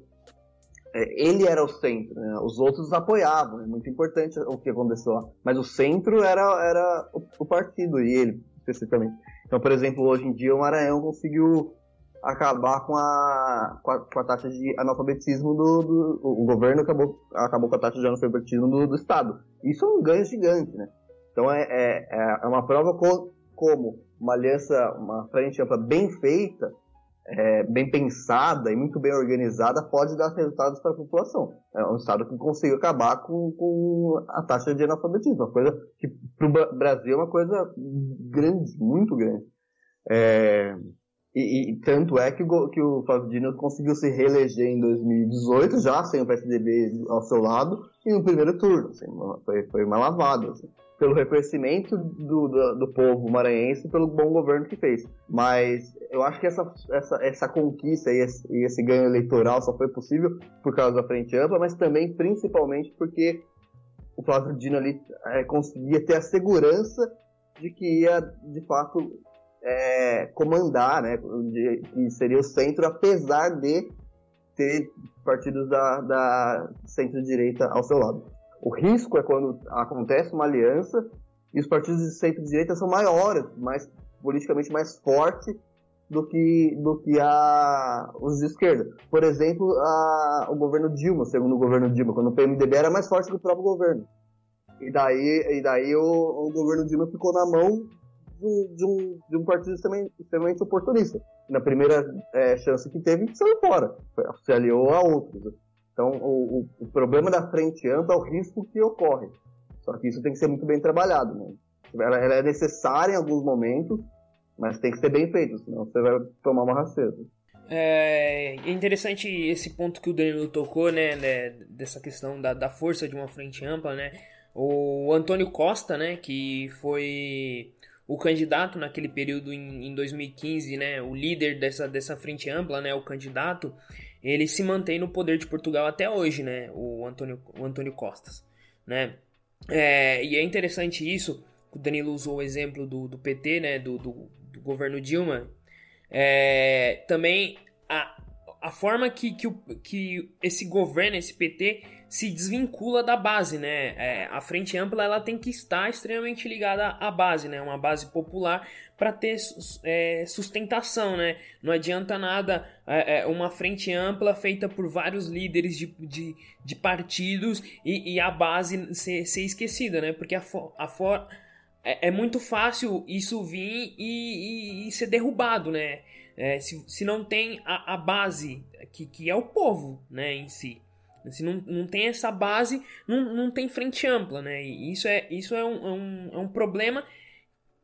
É, ele era o centro, né? os outros apoiavam, é muito importante o que aconteceu lá. Mas o centro era, era o, o partido, e ele, especificamente. Então, por exemplo, hoje em dia o Maranhão conseguiu acabar com a, com a, com a, taxa de analfabetismo do, do, O governo acabou, acabou com a taxa de analfabetismo do, do Estado. Isso é um ganho gigante, né? Então é, é, é uma prova co, como uma aliança, uma frente ampla bem feita, é, bem pensada e muito bem organizada pode dar resultados para a população. É um Estado que conseguiu acabar com, com a taxa de analfabetismo, uma coisa que para o Brasil é uma coisa grande, muito grande. É, e, e, tanto é que o, que o Flávio Dino conseguiu se reeleger em 2018, já sem o PSDB ao seu lado, e no primeiro turno. Assim, foi, foi uma lavada. Assim, pelo reconhecimento do, do, do, povo maranhense pelo bom governo que fez. Mas eu acho que essa, essa, essa conquista e esse, e esse ganho eleitoral só foi possível por causa da Frente Ampla, mas também principalmente porque o Flávio Dino ali é, conseguia ter a segurança de que ia, de fato, é, comandar, né, de, que seria o centro, apesar de ter partidos da, da centro-direita ao seu lado. O risco é quando acontece uma aliança e os partidos de centro-direita são maiores, mais politicamente mais fortes do que, do que a, os de esquerda. Por exemplo, a, o governo Dilma, segundo o governo Dilma, quando o PMDB era mais forte que o próprio governo. E daí, e daí o, o governo Dilma ficou na mão de, de, um, de um partido extremamente, extremamente oportunista. Na primeira é, chance que teve, saiu fora. Se aliou a outros. Então, o, o, problema da frente ampla é o risco que ocorre. Só que isso tem que ser muito bem trabalhado. Né? Ela, ela é necessária em alguns momentos, mas tem que ser bem feito, senão você vai tomar uma rasteira. É interessante esse ponto que o Danilo tocou, né, né dessa questão da, da força de uma frente ampla, né, o Antônio Costa, né, que foi o candidato naquele período em, em 2015, né, o líder dessa, dessa frente ampla, né, o candidato, ele se mantém no poder de Portugal até hoje, né, o Antônio, o Antônio Costas, né, é, e é interessante isso, o Danilo usou o exemplo do, do PT, né, do, do, do governo Dilma, é, também a, a forma que, que, que esse governo, esse PT, se desvincula da base, né? É, a frente ampla ela tem que estar extremamente ligada à base, né? Uma base popular para ter é, sustentação, né? Não adianta nada é, é, uma frente ampla feita por vários líderes de, de, de partidos e, e, a base ser, ser esquecida, né? Porque a, a é, é, muito fácil isso vir e, e, e ser derrubado, né? É, se, se não tem a, a base, que, que é o povo, né, em si. Se não, não tem essa base, não, não tem frente ampla, né? E isso é, isso é, um, é um, é um problema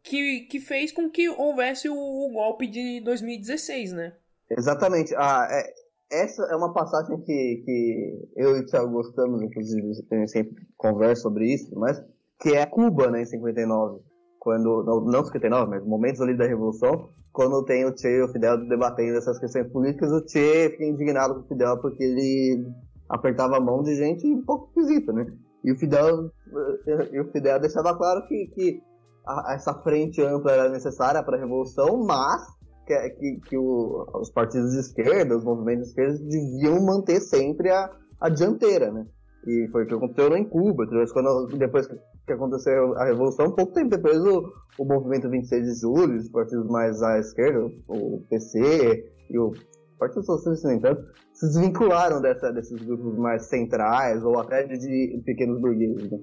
que, que fez com que houvesse o, o golpe de 2016, né? Exatamente. Ah, é, essa é uma passagem que, que eu e o Thiago gostamos, inclusive, a gente sempre conversa sobre isso, mas que é Cuba, né, em 59. Quando, não, não 59, mas momentos ali da Revolução, quando tem o Che e o Fidel debatendo essas questões políticas, o Che fica indignado com o Fidel porque ele apertava a mão de gente um pouco esquisita, né? E o Fidel, e o Fidel deixava claro que, que a, essa frente ampla era necessária para a Revolução, mas que, que, que o, os partidos de esquerda, os movimentos de esquerda, deviam manter sempre a, a dianteira, né? E foi o que aconteceu em Cuba. Quando, depois que aconteceu a Revolução, pouco tempo depois o, o movimento 26 de julho, os partidos mais à esquerda, o PC e o Partido Socialista, no entanto, se desvincularam dessa, desses grupos mais centrais ou até de, de pequenos burgueses. Né?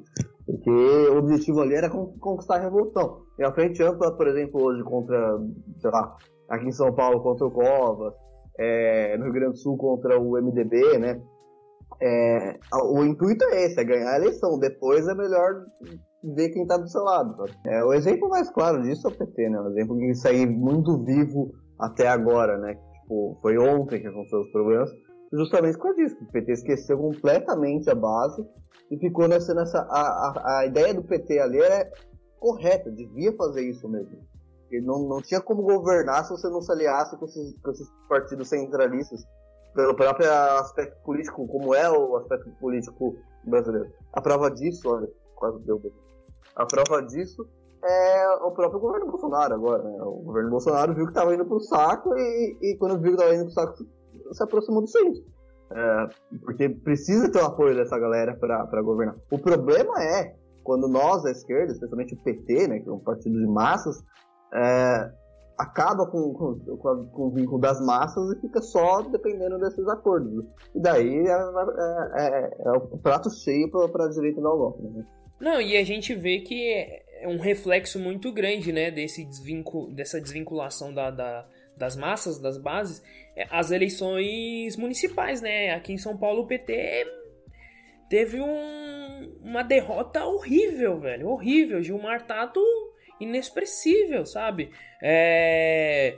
Porque o objetivo ali era conquistar a Revolução. E a frente ampla, por exemplo, hoje contra, sei lá, aqui em São Paulo contra o Covas, é, no Rio Grande do Sul contra o MDB, né? É, o intuito é esse, é ganhar a eleição. Depois é melhor ver quem está do seu lado. É, o exemplo mais claro disso é o PT, né? O exemplo que sair muito vivo até agora, né? Tipo, foi ontem que aconteceu os problemas, justamente com isso. O PT esqueceu completamente a base e ficou nessa. nessa a, a, a ideia do PT ali era correta, devia fazer isso mesmo. Ele não, não tinha como governar se você não se aliasse com esses, com esses partidos centralistas pelo próprio aspecto político, como é o aspecto político brasileiro. A prova disso, olha, quase deu. A prova disso é o próprio governo Bolsonaro agora. Né? O governo Bolsonaro viu que estava indo pro saco e, e quando viu que estava indo pro saco, se aproximou do centro. É, porque precisa ter o apoio dessa galera para governar. O problema é quando nós, da esquerda, especialmente o PT, né, que é um partido de massas, é, acaba com, com, com, o vínculo das massas e fica só dependendo desses acordos. E daí é, é, é, é o prato cheio para a direita da Europa. Né? Não, e a gente vê que é um reflexo muito grande né, desse desvincul dessa desvinculação da, da, das massas, das bases, é, as eleições municipais. Né? Aqui em São Paulo o PT teve um, uma derrota horrível, velho. Horrível. Gilmar Tato inexpressível, sabe? É...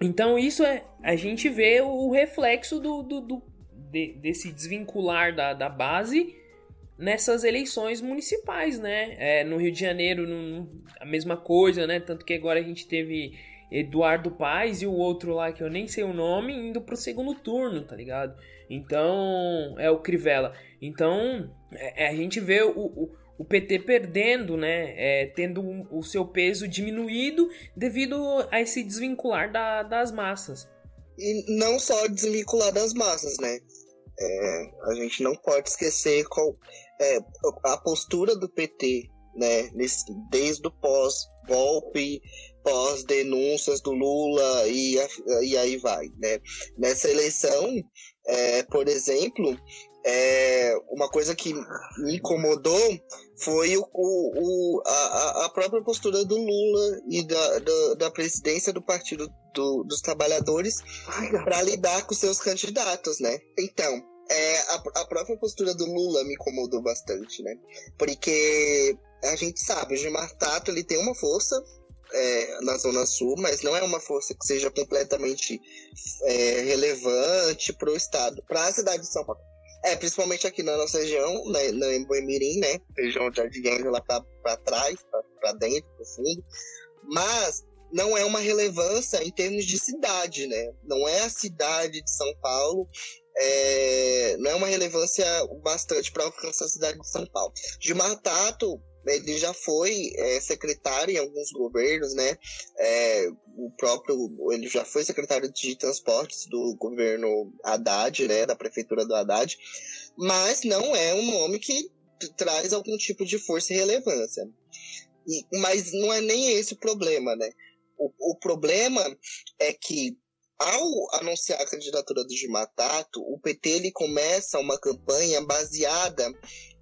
Então isso é. A gente vê o reflexo do, do, do de, desse desvincular da, da base nessas eleições municipais, né? É, no Rio de Janeiro, a mesma coisa, né? Tanto que agora a gente teve Eduardo Paes e o outro lá que eu nem sei o nome indo pro segundo turno, tá ligado? Então, é o Crivella. Então, é, a gente vê o, o o PT perdendo, né, é, tendo o seu peso diminuído devido a esse desvincular da, das massas. E não só desvincular das massas, né? É, a gente não pode esquecer qual é, a postura do PT, né, nesse, desde o pós-golpe, pós-denúncias do Lula e, e aí vai, né? Nessa eleição, é, por exemplo, é, uma coisa que me incomodou foi o, o, a, a própria postura do Lula e da, da, da presidência do Partido do, dos Trabalhadores para lidar com seus candidatos, né? Então, é, a, a própria postura do Lula me incomodou bastante, né? Porque a gente sabe, o Gilmar Tato ele tem uma força é, na Zona Sul, mas não é uma força que seja completamente é, relevante para o Estado, para a cidade de São Paulo. É, principalmente aqui na nossa região, né, na, em Boemirim, né? Região de Jardim lá para trás, para dentro, para fundo. Mas não é uma relevância em termos de cidade, né? Não é a cidade de São Paulo, é, não é uma relevância bastante para alcançar a cidade de São Paulo. Gilmar Tato, ele já foi é, secretário em alguns governos, né? É, o próprio, ele já foi secretário de transportes do governo Haddad, né? Da prefeitura do Haddad, mas não é um nome que traz algum tipo de força e relevância. E, mas não é nem esse o problema, né? O, o problema é que ao anunciar a candidatura do Gilmar Tato, o PT ele começa uma campanha baseada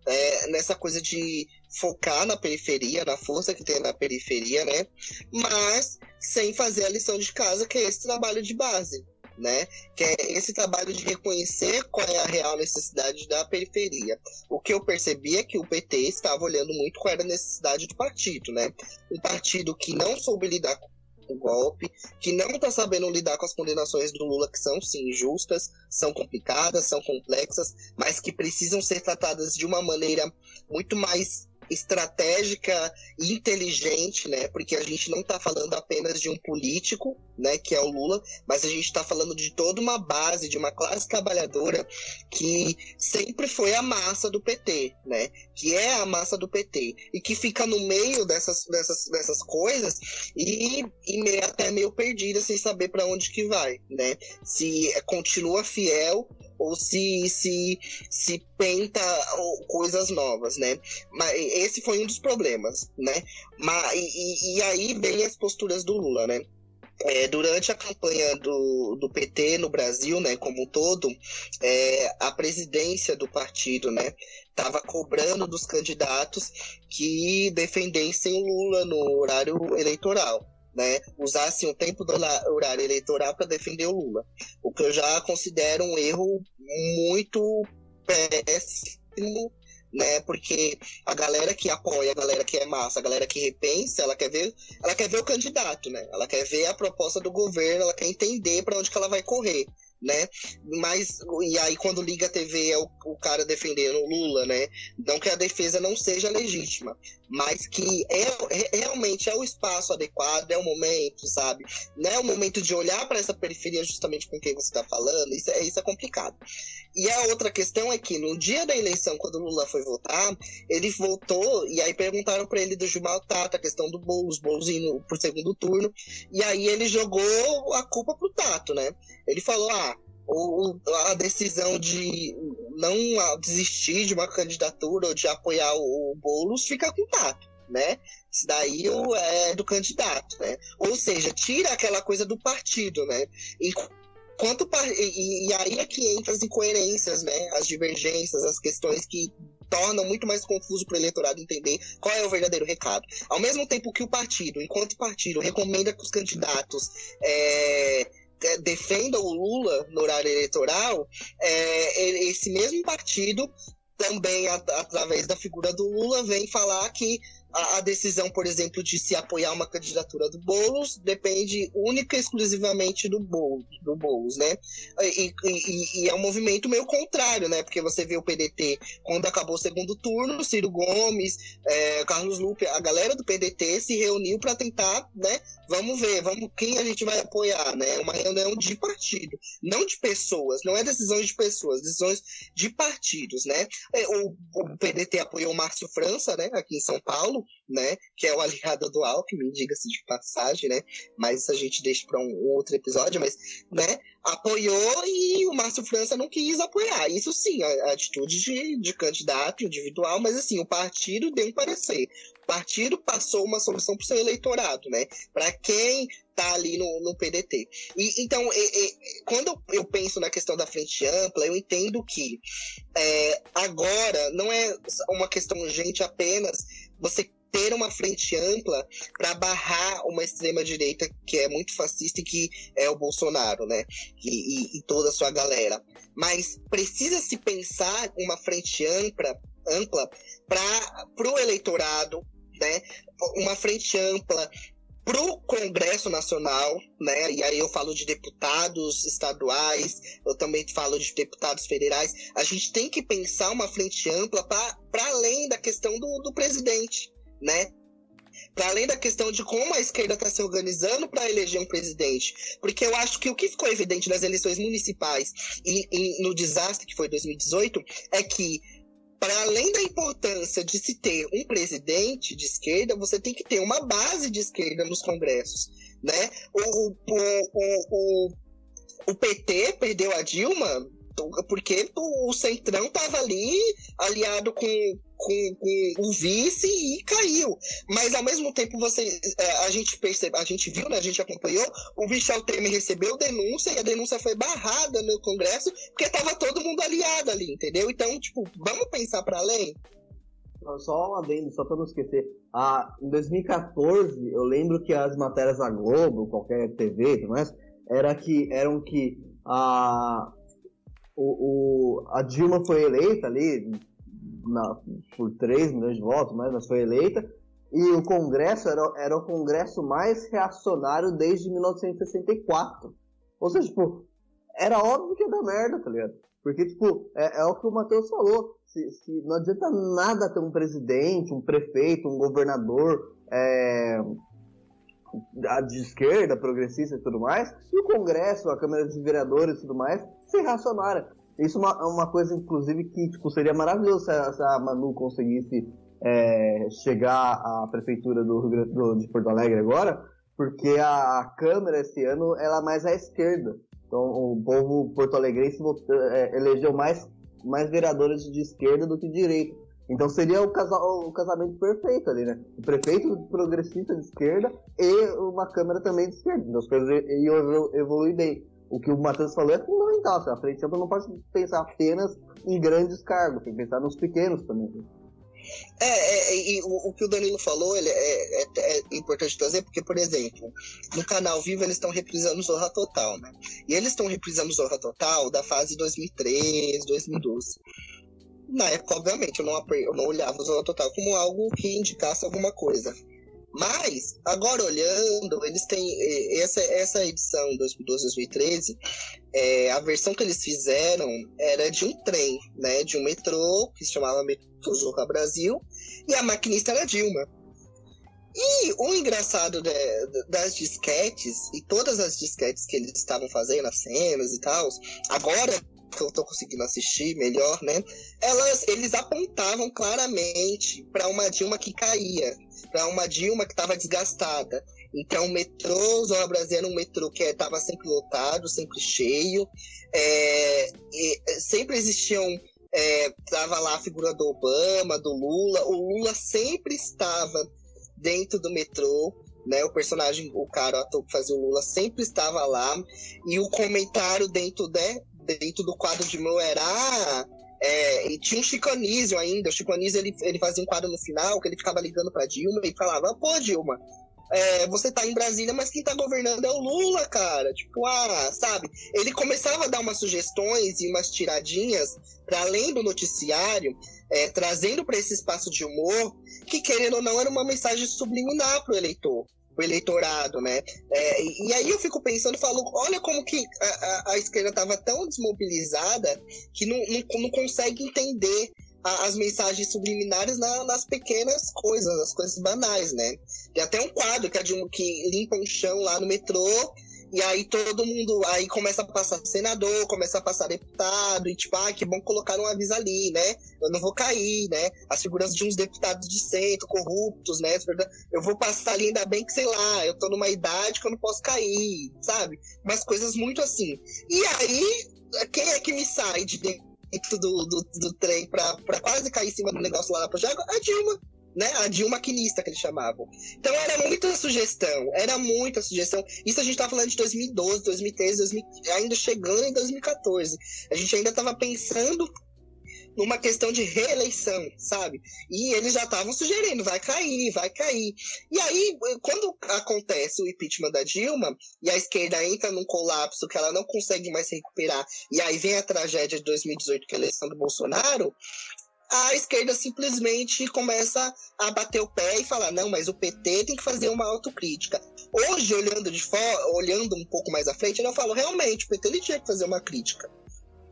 é, nessa coisa de focar na periferia, na força que tem na periferia, né? Mas sem fazer a lição de casa, que é esse trabalho de base, né? Que é esse trabalho de reconhecer qual é a real necessidade da periferia. O que eu percebi é que o PT estava olhando muito qual era a necessidade do partido, né? Um partido que não soube lidar com o golpe, que não está sabendo lidar com as condenações do Lula, que são sim injustas, são complicadas, são complexas, mas que precisam ser tratadas de uma maneira muito mais estratégica inteligente, né? Porque a gente não está falando apenas de um político, né? Que é o Lula, mas a gente está falando de toda uma base, de uma classe trabalhadora que sempre foi a massa do PT, né? Que é a massa do PT e que fica no meio dessas, dessas, dessas coisas e, e meio, até meio perdida sem saber para onde que vai, né? Se continua fiel ou se, se, se penta coisas novas, né? Mas esse foi um dos problemas, né? Mas, e, e aí vem as posturas do Lula, né? É, durante a campanha do, do PT no Brasil, né, como um todo, é, a presidência do partido, né, estava cobrando dos candidatos que defendessem o Lula no horário eleitoral né, usassem o tempo do horário eleitoral para defender o Lula. O que eu já considero um erro muito péssimo, né? Porque a galera que apoia, a galera que é massa, a galera que repensa, ela quer ver, ela quer ver o candidato, né? Ela quer ver a proposta do governo, ela quer entender para onde que ela vai correr né? Mas, e aí quando liga a TV é o, o, cara defendendo o Lula, né? Não que a defesa não seja legítima, mas que é, é, realmente é o espaço adequado, é o momento, sabe? Não é o momento de olhar para essa periferia justamente com quem você está falando, isso é, isso é complicado. E a outra questão é que no dia da eleição, quando Lula foi votar, ele votou, e aí perguntaram para ele do Gilmar Tato, a questão do Boulos, Boulos indo pro segundo turno, e aí ele jogou a culpa pro Tato, né? Ele falou, ah, o, a decisão de não desistir de uma candidatura ou de apoiar o, o Boulos fica com o Tato, né? Isso daí é do candidato, né? Ou seja, tira aquela coisa do partido, né? Enquanto, e, e aí é que entra as incoerências, né? As divergências, as questões que tornam muito mais confuso para o eleitorado entender qual é o verdadeiro recado. Ao mesmo tempo que o partido, enquanto partido, recomenda que os candidatos é, é, defendam o Lula no horário eleitoral, é, esse mesmo partido também, através da figura do Lula, vem falar que a, decisão, por exemplo, de se apoiar uma candidatura do Boulos depende única e exclusivamente do Boulos, do Boulos né? E, e, e, é um movimento meio contrário, né? Porque você vê o PDT, quando acabou o segundo turno, Ciro Gomes, é, Carlos Lupe, a galera do PDT se reuniu para tentar, né? Vamos ver, vamos quem a gente vai apoiar, né? Uma reunião de partido, não de pessoas, não é decisões de pessoas, decisões de partidos, né? É, o, o PDT apoiou Márcio França, né? Aqui em São Paulo, né? Que é o aliado do Alckmin, diga-se de passagem, né? Mas isso a gente deixa para um outro episódio, mas, né? Apoiou e o Márcio França não quis apoiar. Isso sim, a, a atitude de, de candidato individual, mas assim, o partido deu um parecer. O partido passou uma solução para o seu eleitorado, né? Para quem tá ali no, no PDT. E, então, e, e, quando eu penso na questão da frente ampla, eu entendo que é, agora não é uma questão urgente apenas você ter uma frente ampla para barrar uma extrema direita que é muito fascista e que é o Bolsonaro, né? E, e, e toda a sua galera. Mas precisa se pensar uma frente ampla, ampla para o eleitorado, né? Uma frente ampla para o Congresso Nacional, né? E aí eu falo de deputados estaduais, eu também falo de deputados federais. A gente tem que pensar uma frente ampla para além da questão do, do presidente, né? Para além da questão de como a esquerda está se organizando para eleger um presidente. Porque eu acho que o que ficou evidente nas eleições municipais e, e no desastre que foi 2018 é que para além da importância de se ter um presidente de esquerda, você tem que ter uma base de esquerda nos congressos, né? O, o, o, o, o PT perdeu a Dilma porque o Centrão estava ali aliado com, com, com, o vice e caiu. Mas ao mesmo tempo você é, a gente percebe, a gente viu, né, a gente acompanhou, o Michel Temer recebeu denúncia e a denúncia foi barrada no Congresso porque estava todo mundo aliado ali, entendeu? Então, tipo, vamos pensar para além. Só um adendo, só para não esquecer. Ah, em 2014, eu lembro que as matérias da Globo, qualquer TV e era que, eram que a, o, o, a Dilma foi eleita ali na, por 3 milhões de votos, mas, mas foi eleita. E o Congresso era, era o Congresso mais reacionário desde 1964. Ou seja, tipo, era óbvio que ia dar merda, tá ligado? Porque, tipo, é, é o que o Matheus falou. Se, se, não adianta nada ter um presidente, um prefeito, um governador é, de esquerda, progressista e tudo mais, e o Congresso, a Câmara de Vereadores e tudo mais, ser reacionária. Isso é uma, uma coisa, inclusive, que tipo, seria maravilhoso se a, se a Manu conseguisse é, chegar à prefeitura do, do, de Porto Alegre agora, porque a, a Câmara esse ano ela é mais à esquerda. Então o povo porto-alegrense é, elegeu mais, mais vereadores de esquerda do que de direita. Então seria o, casal, o casamento perfeito ali, né? O prefeito progressista de esquerda e uma Câmara também de esquerda. Então as coisas iam evoluir bem o que o Matheus falou é fundamental. Assim, a frente ampla não pode pensar apenas em grandes cargos, tem que pensar nos pequenos também. É, é, e o, o, que o Danilo falou ele é, é, é, importante trazer, porque, por exemplo, no canal Vivo eles estão reprisando Zorra Total, né? E eles estão reprisando Zorra Total da fase 2013, 2012. Na época, obviamente, eu não, eu não olhava Zorra Total como algo que indicasse alguma coisa. Mas, agora olhando, eles têm. Essa, essa edição 2012-2013, é, a versão que eles fizeram era de um trem, né? De um metrô, que se chamava Metrô Zorra Brasil, e a maquinista era Dilma. E o engraçado de, das disquetes, e todas as disquetes que eles estavam fazendo, as cenas e tal, agora que eu tô conseguindo assistir melhor, né? Elas, eles apontavam claramente para uma Dilma que caía, para uma Dilma que estava desgastada. Então, o metrô Zona Brasil era um metrô que estava sempre lotado, sempre cheio. É, sempre existiam. Estava é, lá a figura do Obama, do Lula. O Lula sempre estava dentro do metrô. Né, o personagem, o cara, o ator que fazia o Lula, sempre estava lá. E o comentário dentro, né, dentro do quadro de. Ah, é, e tinha um Chico Anísio ainda. O Chico Anísio ele, ele fazia um quadro no final que ele ficava ligando pra Dilma e falava: pô, Dilma, é, você tá em Brasília, mas quem tá governando é o Lula, cara. Tipo, ah, sabe? Ele começava a dar umas sugestões e umas tiradinhas para além do noticiário, é, trazendo para esse espaço de humor, que querendo ou não era uma mensagem subliminar pro eleitor o eleitorado, né? É, e aí eu fico pensando, falo, olha como que a, a, a esquerda estava tão desmobilizada que não, não, não consegue entender a, as mensagens subliminares na, nas pequenas coisas, nas coisas banais, né? Tem até um quadro que é de um que limpa um chão lá no metrô E aí todo mundo aí começa a passar senador, começa a passar deputado, e tipo, ah, que bom colocar um aviso ali, né? Eu não vou cair, né? A segurança de uns deputados de centro, corruptos, né? Eu vou passar ali, ainda bem que, sei lá, eu tô numa idade que eu não posso cair, sabe? Umas coisas muito assim. E aí, quem é que me sai de dentro do, do, do trem pra, pra quase cair em cima do negócio lá pra Jago? A Dilma né? A Dilma maquinista que eles chamavam. Então era muita sugestão, era muita sugestão. Isso a gente tá falando de 2012, 2013, 2000, ainda chegando em 2014. A gente ainda tava pensando numa questão de reeleição, sabe? E eles já estavam sugerindo, vai cair, vai cair. E aí, quando acontece o impeachment da Dilma e a esquerda entra num colapso que ela não consegue mais se recuperar, e aí vem a tragédia de 2018, que é a eleição do Bolsonaro, a esquerda simplesmente começa a bater o pé e falar: não, mas o PT tem que fazer uma autocrítica. Hoje, olhando de fora, olhando um pouco mais à frente, eu falo: realmente, o PT ele tinha que fazer uma crítica.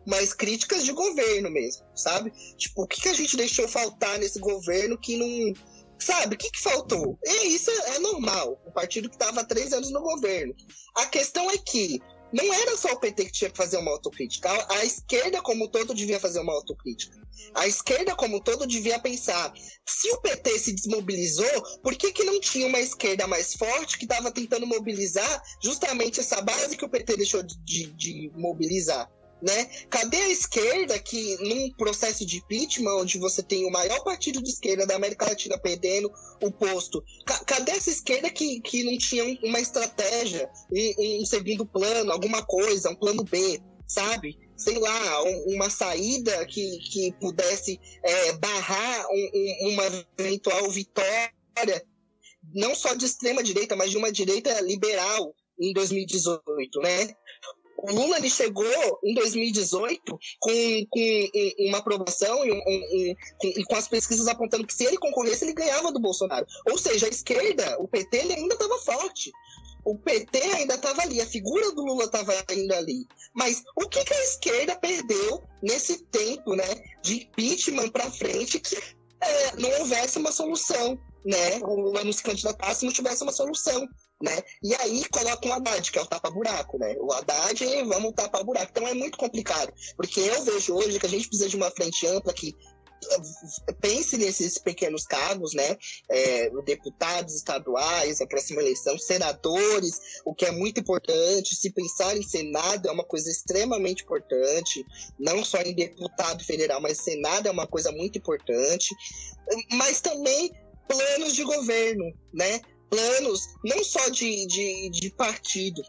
Mas críticas de governo mesmo, sabe? Tipo, o que, que a gente deixou faltar nesse governo que não. Sabe, o que, que faltou? E isso é, é normal. O partido que estava há três anos no governo. A questão é que não era só o PT que tinha que fazer uma autocrítica. A, a esquerda, como um todo, devia fazer uma autocrítica. A esquerda, como um todo, devia pensar: se o PT se desmobilizou, por que, que não tinha uma esquerda mais forte que estava tentando mobilizar justamente essa base que o PT deixou de, de mobilizar? Né? Cadê a esquerda que, num processo de impeachment, onde você tem o maior partido de esquerda da América Latina perdendo o posto, ca cadê essa esquerda que, que não tinha uma estratégia, um, um segundo plano, alguma coisa, um plano B, sabe? sei lá, um, uma saída que, que pudesse é, barrar um, um, uma eventual vitória, não só de extrema direita, mas de uma direita liberal em 2018, né? O Lula ele chegou em 2018 com, com uma aprovação e, com, com, as pesquisas apontando que se ele concorresse, ele ganhava do Bolsonaro. Ou seja, a esquerda, o PT, ele ainda estava forte o PT ainda estava ali, a figura do Lula estava ainda ali. Mas o que, que, a esquerda perdeu nesse tempo né, de impeachment para frente que é, não houvesse uma solução? Né? O Lula se candidatasse se não tivesse uma solução. Né? E aí coloca um Haddad, que é o tapa-buraco, né? O Haddad, vamos tapar buraco. Então é muito complicado, porque eu vejo hoje que a gente precisa de uma frente ampla que pense nesses pequenos cargos, né? É, deputados estaduais, a próxima eleição, senadores, o que é muito importante. Se pensar em Senado é uma coisa extremamente importante, não só em deputado federal, mas Senado é uma coisa muito importante. Mas também planos de governo, né? Planos não só de, de, de partido,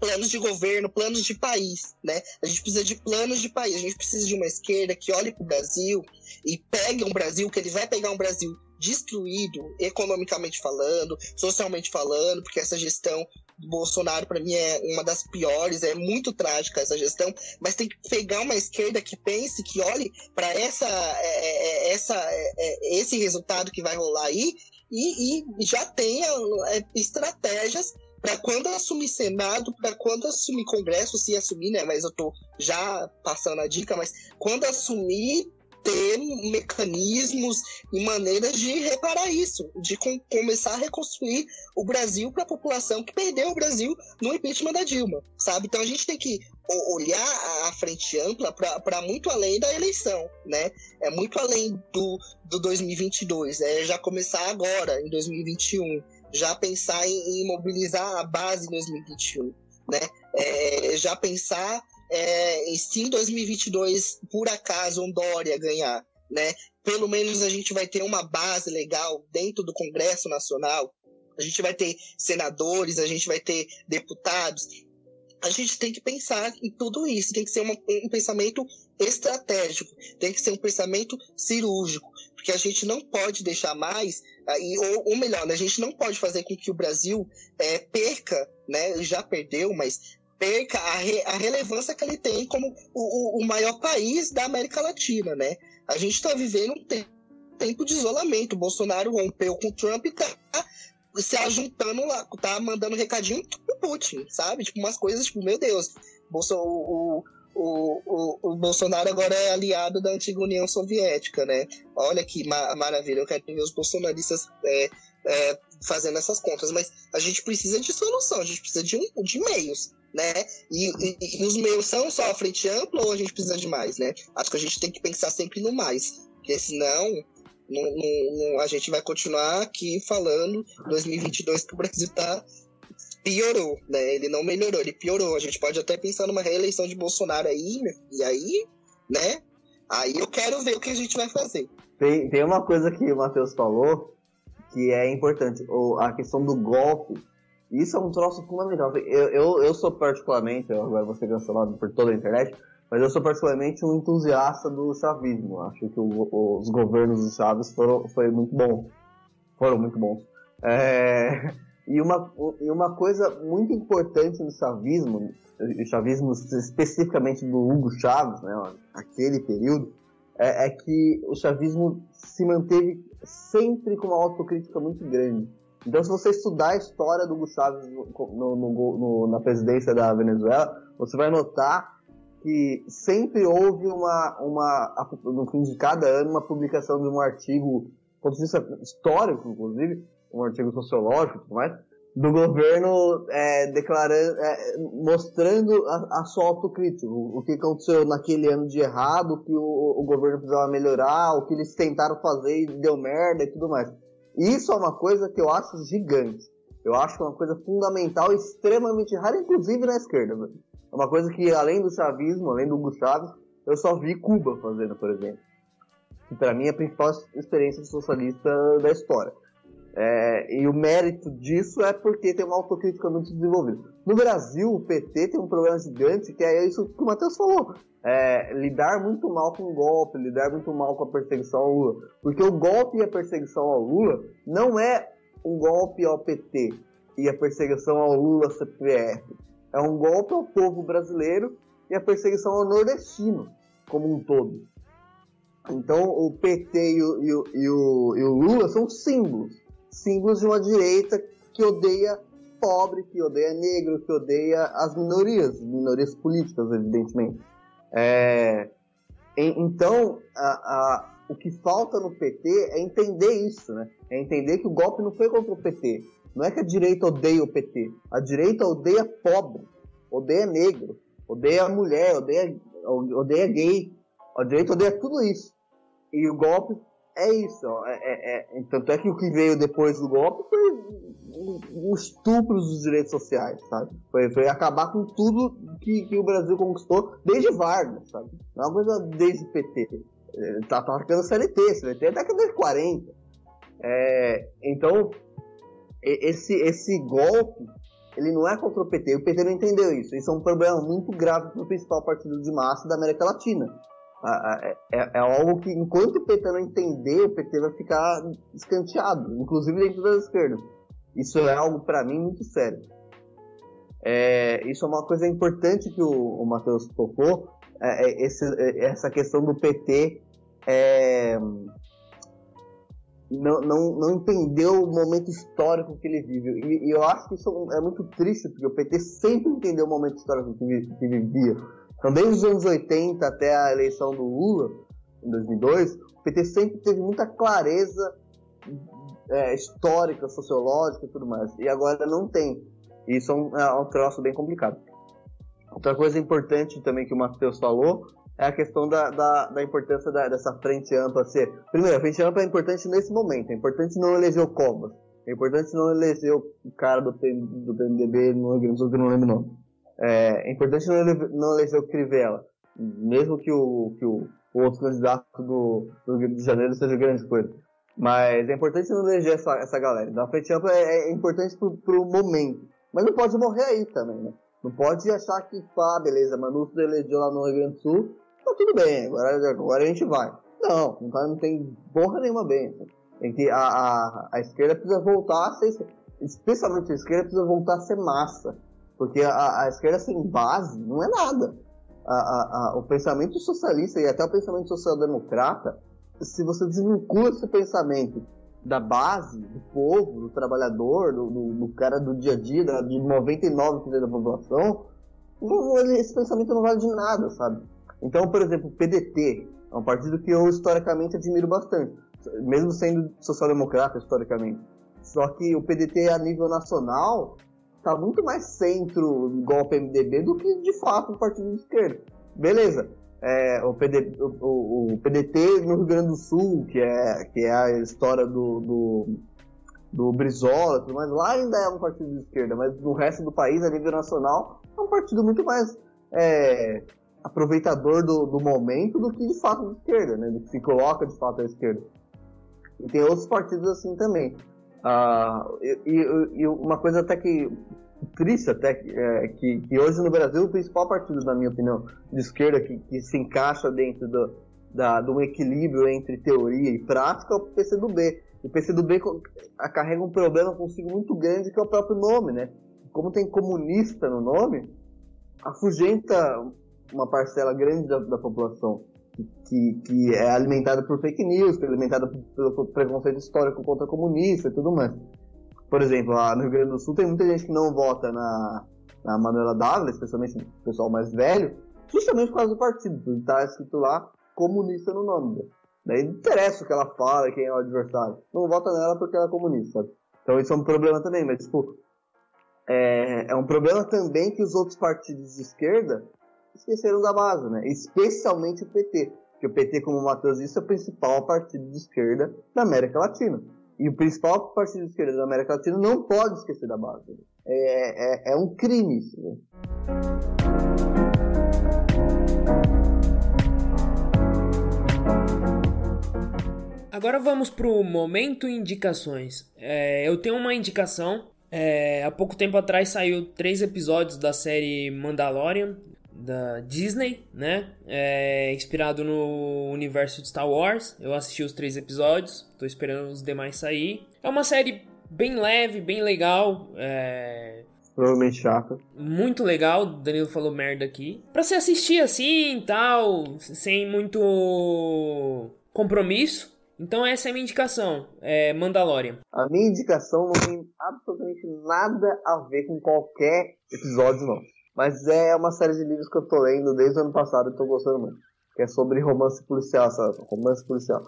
planos de governo, planos de país, né? A gente precisa de planos de país, a gente precisa de uma esquerda que olhe para o Brasil e pegue um Brasil, que ele vai pegar um Brasil destruído, economicamente falando, socialmente falando, porque essa gestão do Bolsonaro, para mim, é uma das piores, é muito trágica essa gestão, mas tem que pegar uma esquerda que pense, que olhe para essa, é, é, é essa, esse resultado que vai rolar aí e, e já tenha estratégias para quando assumir Senado, para quando assumir Congresso, se assumir, né? Mas eu tô já passando a dica, mas quando assumir, ter mecanismos e maneiras de reparar isso, de com, começar a reconstruir o Brasil para a população que perdeu o Brasil no impeachment da Dilma, sabe? Então a gente tem que olhar a frente ampla para muito além da eleição, né? É muito além do, do 2022, é já começar agora, em 2021 já pensar em, em mobilizar a base em 2021, né? É, já pensar é, se em 2022 por acaso um Dória ganhar, né? Pelo menos a gente vai ter uma base legal dentro do Congresso Nacional. A gente vai ter senadores, a gente vai ter deputados. A gente tem que pensar em tudo isso. Tem que ser uma, um pensamento estratégico, tem que ser um pensamento cirúrgico, porque a gente não pode deixar mais ou, ou melhor, né, a gente não pode fazer com que o Brasil é, perca, né, já perdeu, mas perca a, re, a relevância que ele tem como o, o, maior país da América Latina, né? A gente está vivendo um tempo, tempo de isolamento. O Bolsonaro rompeu com o Trump e tá se ajuntando lá, tá mandando recadinho pro Putin, sabe? Tipo, umas coisas, tipo, meu Deus, Bolso, o, o, o, o, Bolsonaro agora é aliado da antiga União Soviética, né? Olha que ma maravilha, eu quero ver os bolsonaristas é, é, fazendo essas contas, mas a gente precisa de solução, a gente precisa de, um, de meios, né? E, e, e, os meios são só a frente ampla ou a gente precisa de mais, né? Acho que a gente tem que pensar sempre no mais, porque senão não, a gente vai continuar aqui falando 2022 que o Brasil tá piorou, né? Ele não melhorou, ele piorou. A gente pode até pensar numa reeleição de Bolsonaro aí, e aí, né? Aí eu quero ver o que a gente vai fazer. Tem, tem uma coisa que o Matheus falou que é importante, a questão do golpe. Isso é um troço fundamental. Eu, eu, eu sou particularmente, agora vou ser cancelado por toda a internet, mas eu sou particularmente um entusiasta do chavismo. Acho que o, os governos do Chaves foram foi muito bom. Foram muito bons. É, e, uma, e uma coisa muito importante no chavismo, o chavismo especificamente do Hugo Chaves, né, aquele período, é, é que o chavismo se manteve sempre com uma autocrítica muito grande. Então, se você estudar a história do Hugo Chávez no, no, no, na presidência da Venezuela, você vai notar que sempre houve uma, uma, no fim de cada ano, uma publicação de um artigo, do ponto de vista histórico, inclusive, um artigo sociológico tudo mais, do governo é, declarando, é, mostrando a, a, sua autocrítica, o, o, que aconteceu naquele ano de errado, o que o, o, governo precisava melhorar, o que eles tentaram fazer e deu merda e tudo mais. Isso é uma coisa que eu acho gigante. Eu acho uma coisa fundamental, extremamente rara, inclusive na esquerda. É uma coisa que, além do chavismo, além do Hugo eu só vi Cuba fazendo, por exemplo. Que para mim é a principal experiência socialista da história. É, e o mérito disso é porque tem uma autocrítica muito desenvolvida. No Brasil, o PT tem um problema gigante, que é isso que o Matheus falou. É, lidar muito mal com o golpe, lidar muito mal com a perseguição ao Lula. Porque o golpe e a perseguição ao Lula não é um golpe ao PT e a perseguição ao Lula CPF. É um golpe ao povo brasileiro e a perseguição ao nordestino como um todo. Então o PT e o, e o, e o, e o Lula são símbolos símbolos de uma direita que odeia pobre, que odeia negro, que odeia as minorias, minorias políticas, evidentemente. É, então, a, a, o que falta no PT é entender isso, né? É entender que o golpe não foi contra o PT. Não é que a direita odeia o PT. A direita odeia pobre, odeia negro, odeia mulher, odeia, odeia gay. A direita odeia tudo isso. E o golpe é isso. É, é, é, tanto é que o que veio depois do golpe foi o estupro dos direitos sociais, sabe? Foi, foi acabar com tudo que, que, o Brasil conquistou desde Vargas, sabe? Não é uma coisa desde PT. É, tá, tá marcando CLT, CLT é década de 40. É, então, esse, esse golpe, ele não é contra o PT. O PT não entendeu isso. Isso é um problema muito grave para o principal partido de massa da América Latina. É, é, é, algo que, enquanto o PT não entender, o PT vai ficar escanteado, inclusive dentro da esquerda. Isso é algo, para mim, muito sério. É, isso é uma coisa importante que o, o Matheus tocou, é, é esse, é, essa questão do PT não, não, não entendeu o momento histórico que ele vive. E, e, eu acho que isso é muito triste, porque o PT sempre entendeu o momento histórico que, que vivia. Então, desde os anos 80 até a eleição do Lula, em 2002, o PT sempre teve muita clareza é, histórica, sociológica e tudo mais. E agora não tem. E isso é um, é um troço bem complicado. Outra coisa importante também que o Matheus falou é a questão da, da, da importância da, dessa frente ampla ser. Primeiro, a frente ampla é importante nesse momento. É importante não eleger o Covas. É importante não eleger o cara do, do PMDB que não lembro o nome. É, é importante não, não eleger o Crivella, mesmo que o, que o, o outro candidato do, do Rio de Janeiro seja grande coisa. Mas é importante não eleger essa, essa galera. Então a frente ampla é, é importante pro, pro momento. Mas não pode morrer aí também, né? Não pode achar que, pá, beleza, Manustra elegeu lá no Rio Grande do Sul, tá tudo bem, agora, agora a gente vai. Não, não, tá, não tem porra nenhuma bem. Tem que, a, a, a esquerda precisa voltar a ser, especialmente a esquerda precisa voltar a ser massa. Porque a, a esquerda sem base não é nada. A, a, o pensamento socialista e até o pensamento social-democrata, se você desvincula esse pensamento da base, do povo, do trabalhador, do, do, do cara do dia a dia, da, de 99% da população, esse pensamento não vale de nada, sabe? Então, por exemplo, o PDT é um partido que eu historicamente admiro bastante, mesmo sendo social-democrata historicamente. Só que o PDT a nível nacional está muito mais centro, igual ao PMDB, do que de fato o partido de esquerda. Beleza. É, o, PD, o, o, PDT no Rio Grande do Sul, que é, que é a história do, do, do Brizola, mais, lá ainda é um partido de esquerda, mas no resto do país, a nível nacional, é um partido muito mais é, aproveitador do, do momento do que de fato de esquerda, né? Do que se coloca de fato à esquerda. E tem outros partidos assim também. Ah, e, e, e, uma coisa até que triste até é, que, que, hoje no Brasil o principal partido, na minha opinião, de esquerda que, que se encaixa dentro do, da, de um equilíbrio entre teoria e prática é o PCdoB. O PCdoB carrega um problema consigo muito grande que é o próprio nome, né? Como tem comunista no nome, afugenta uma parcela grande da, da população que, que é alimentada por fake news, que é alimentada pelo preconceito histórico contra comunista e tudo mais. Por exemplo, lá no Rio Grande do Sul tem muita gente que não vota na, na Manuela Dávila, especialmente o pessoal mais velho, justamente por causa do partido, porque está escrito lá comunista no nome. Daí não interessa o que ela fala, quem é o adversário. Não vota nela porque ela é comunista? Então isso é um problema também, mas tipo, é, é um problema também que os outros partidos de esquerda esqueceram da base, né? Especialmente o PT. Que o PT, como o Matheus disse, é o principal partido de esquerda da América Latina. E o principal partido de esquerda da América Latina não pode esquecer da base. É, é, é um crime isso. Né? Agora vamos para o momento indicações. É, eu tenho uma indicação. É, há pouco tempo atrás saiu três episódios da série Mandalorian da Disney, né? É inspirado no universo de Star Wars. Eu assisti os três episódios, tô esperando os demais sair. É uma série bem leve, bem legal. É... Provavelmente chata. Muito legal, Danilo falou merda aqui. Pra você assistir assim tal, sem muito compromisso. Então essa é a minha indicação, é Mandalorian. A minha indicação não tem absolutamente nada a ver com qualquer episódio, não. Mas é uma série de livros que eu tô lendo desde o ano passado e tô gostando muito. Que é sobre romance policial, sabe? Romance policial.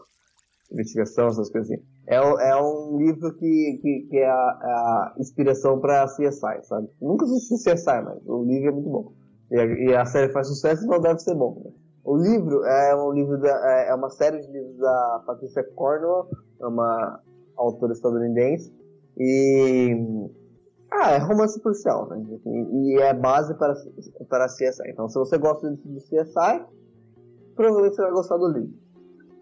Investigação, essas coisas. É, é um livro que, que, que é a, a inspiração pra CSI, sabe? Nunca assisti CSI, mas o livro é muito bom. E a, e a série faz sucesso, então deve ser bom. Né? O livro é um livro da, é, é uma série de livros da Patricia Cornwell, é uma autora estadunidense. E ah, é romance policial, né? E, é base para, para CSI. Então, se você gosta de, de CSI, provavelmente você vai gostar do livro.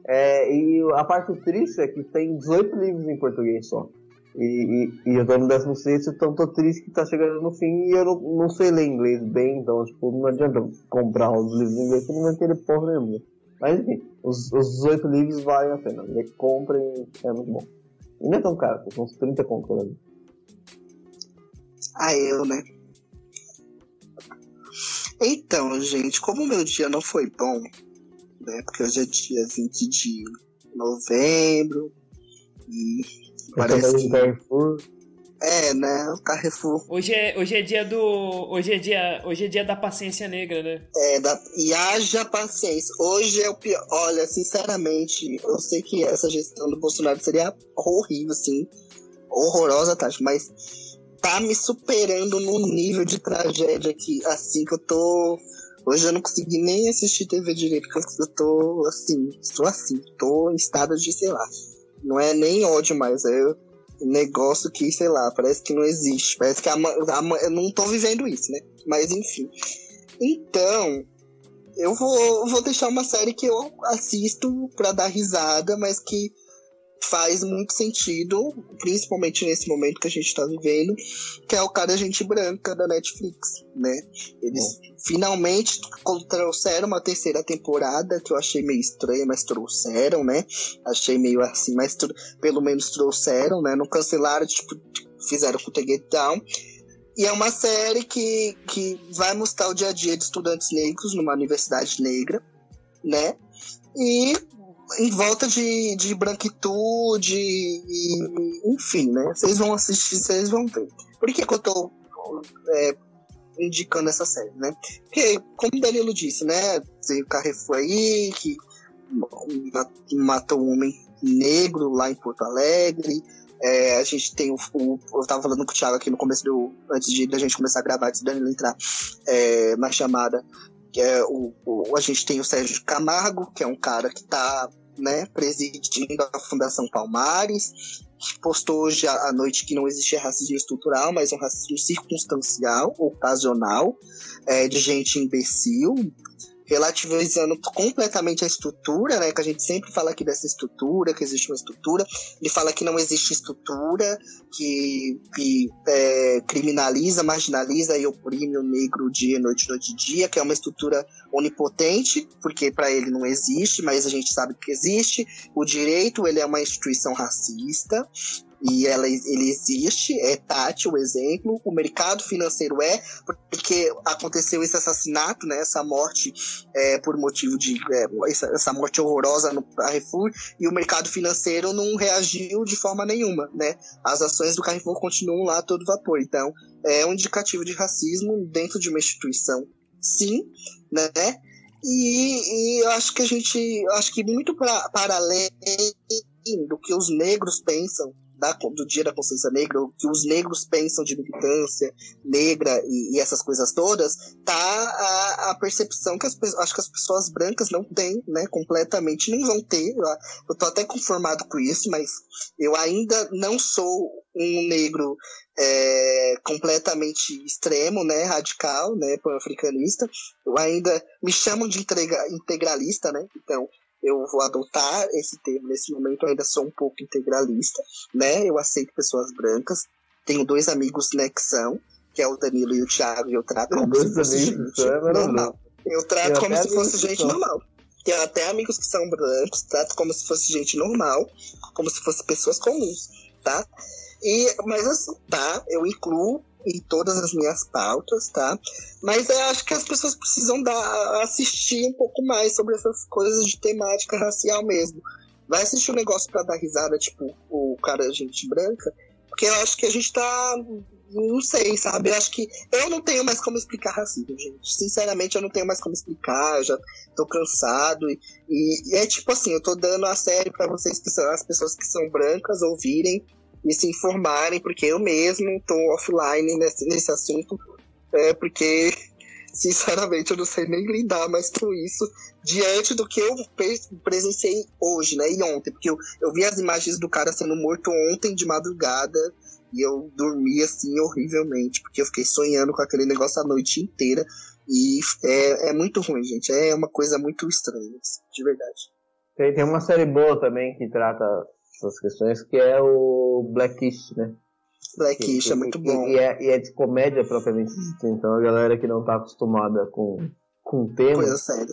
É, e a parte triste é que tem 18 livros em português só. E, e, e eu tô no 16, então tô triste que tá chegando no fim e eu não, não sei ler inglês bem, então tipo, não adianta comprar os livros em inglês, que não vai querer porra nenhuma. Mas enfim, os, os 18 livros valem a pena. Comprem, é muito bom. E não é tão caro, são uns 30 contos, né? A eu, né? Então, gente, como o meu dia não foi bom, né? Porque hoje é dia 20 de novembro e parece que... Carrefour. É, né? O Carrefour. Hoje é, hoje é dia do. Hoje é dia, hoje é dia da paciência negra, né? É, da, e haja paciência. Hoje é o pior. Olha, sinceramente, eu sei que essa gestão do Bolsonaro seria horrível, assim. Horrorosa, Tati, mas tá me superando num nível de tragédia que, assim, que eu tô. Hoje eu não consegui nem assistir TV direito, porque eu tô assim, estou assim, tô em estado de, sei lá. Não é nem ódio mais, é negócio que, sei lá, parece que não existe. Parece que a, a, eu não tô vivendo isso, né? Mas enfim. Então, eu vou, vou deixar uma série que eu assisto pra dar risada, mas que faz muito sentido, principalmente nesse momento que a gente tá vivendo, que é o cara Gente Branca da Netflix, né? Eles Bom. finalmente trouxeram uma terceira temporada, que eu achei meio estranha, mas trouxeram, né? Achei meio assim, mas pelo menos trouxeram, né? Não cancelaram, tipo, fizeram com o Get Down. E é uma série que, que vai mostrar o dia a dia de estudantes negros numa universidade negra, né? E em volta de, de branquitude, e, enfim, né? Vocês vão assistir, vocês vão ver. Por que, que eu tô é, indicando essa série, né? Porque, como o Danilo disse, né? Tem o Carrefour aí, que matou um homem negro lá em Porto Alegre. É, a gente tem o, o, Eu tava falando com o Thiago aqui no começo do. Antes de a gente começar a gravar, antes do Danilo entrar é, na chamada. Que é o, o, a gente tem o Sérgio Camargo, que é um cara que tá né, presidindo a Fundação Palmares, postou hoje à noite que não existe racismo estrutural, mas um racismo circunstancial, ocasional, é, de gente imbecil, relativizando completamente a estrutura, né? Que a gente sempre fala aqui dessa estrutura, que existe uma estrutura. Ele fala que não existe estrutura, que, que é, criminaliza, marginaliza e oprime o negro dia, noite, noite, dia, que é uma estrutura onipotente, porque para ele não existe, mas a gente sabe que existe. O direito, ele é uma instituição racista, e ela, ele existe, é tátil o exemplo, o mercado financeiro é, porque aconteceu esse assassinato, né, essa morte é, por motivo de, é, essa, essa, morte horrorosa no Carrefour, e o mercado financeiro não reagiu de forma nenhuma, né, as ações do Carrefour continuam lá a todo vapor, então é um indicativo de racismo dentro de uma instituição, sim, né, e, e eu acho que a gente, acho que muito para além do que os negros pensam da, do Dia da Consciência Negra, o que os negros pensam de militância negra e, e essas coisas todas, tá a, a percepção que as, acho que as pessoas brancas não têm, né, completamente, nem vão ter. Eu tô até conformado com isso, mas eu ainda não sou um negro é, completamente extremo, né, radical, né, pan-africanista. Eu ainda me chamam de integralista, né, então eu vou adotar esse termo nesse momento, eu ainda sou um pouco integralista, né? Eu aceito pessoas brancas. Tenho dois amigos, né, que são, que é o Danilo e o Thiago, e eu trato como se fosse gente é normal. Eu trato eu como se fosse gente normal. Tenho até amigos que são brancos, trato como se fosse gente normal, como se fossem pessoas comuns, tá? E, mas assim, tá? Eu incluo em todas as minhas pautas, tá? Mas eu acho que as pessoas precisam dar, assistir um pouco mais sobre essas coisas de temática racial mesmo. Vai assistir um negócio para dar risada, tipo o cara gente branca, porque eu acho que a gente tá não sei, sabe? Eu acho que eu não tenho mais como explicar racismo, gente. Sinceramente, eu não tenho mais como explicar, já tô cansado. E, e, e é tipo assim, eu tô dando a série para vocês que são as pessoas que são brancas ouvirem e se informarem, porque eu mesmo estou offline nesse, nesse assunto, é, porque, sinceramente, eu não sei nem lidar mais com isso diante do que eu presenciei hoje, né, e ontem, porque eu, eu vi as imagens do cara sendo morto ontem de madrugada, e eu dormi assim horrivelmente, porque eu fiquei sonhando com aquele negócio a noite inteira. E é, é muito ruim, gente. É uma coisa muito estranha, de verdade. Tem, tem uma série boa também que trata essas questões, que é o Blackish, né? Blackish é muito bom. E, é, e é de comédia propriamente dita, então a galera que não tá acostumada com, com o tema,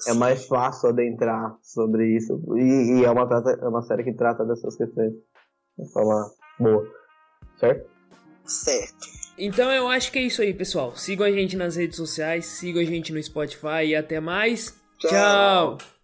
é mais fácil adentrar sobre isso. E, e é, uma, é uma série que trata dessas questões de forma boa. Certo? Certo. Então eu acho que é isso aí, pessoal. Sigam a gente nas redes sociais, sigam a gente no Spotify e até mais. Tchau. Tchau.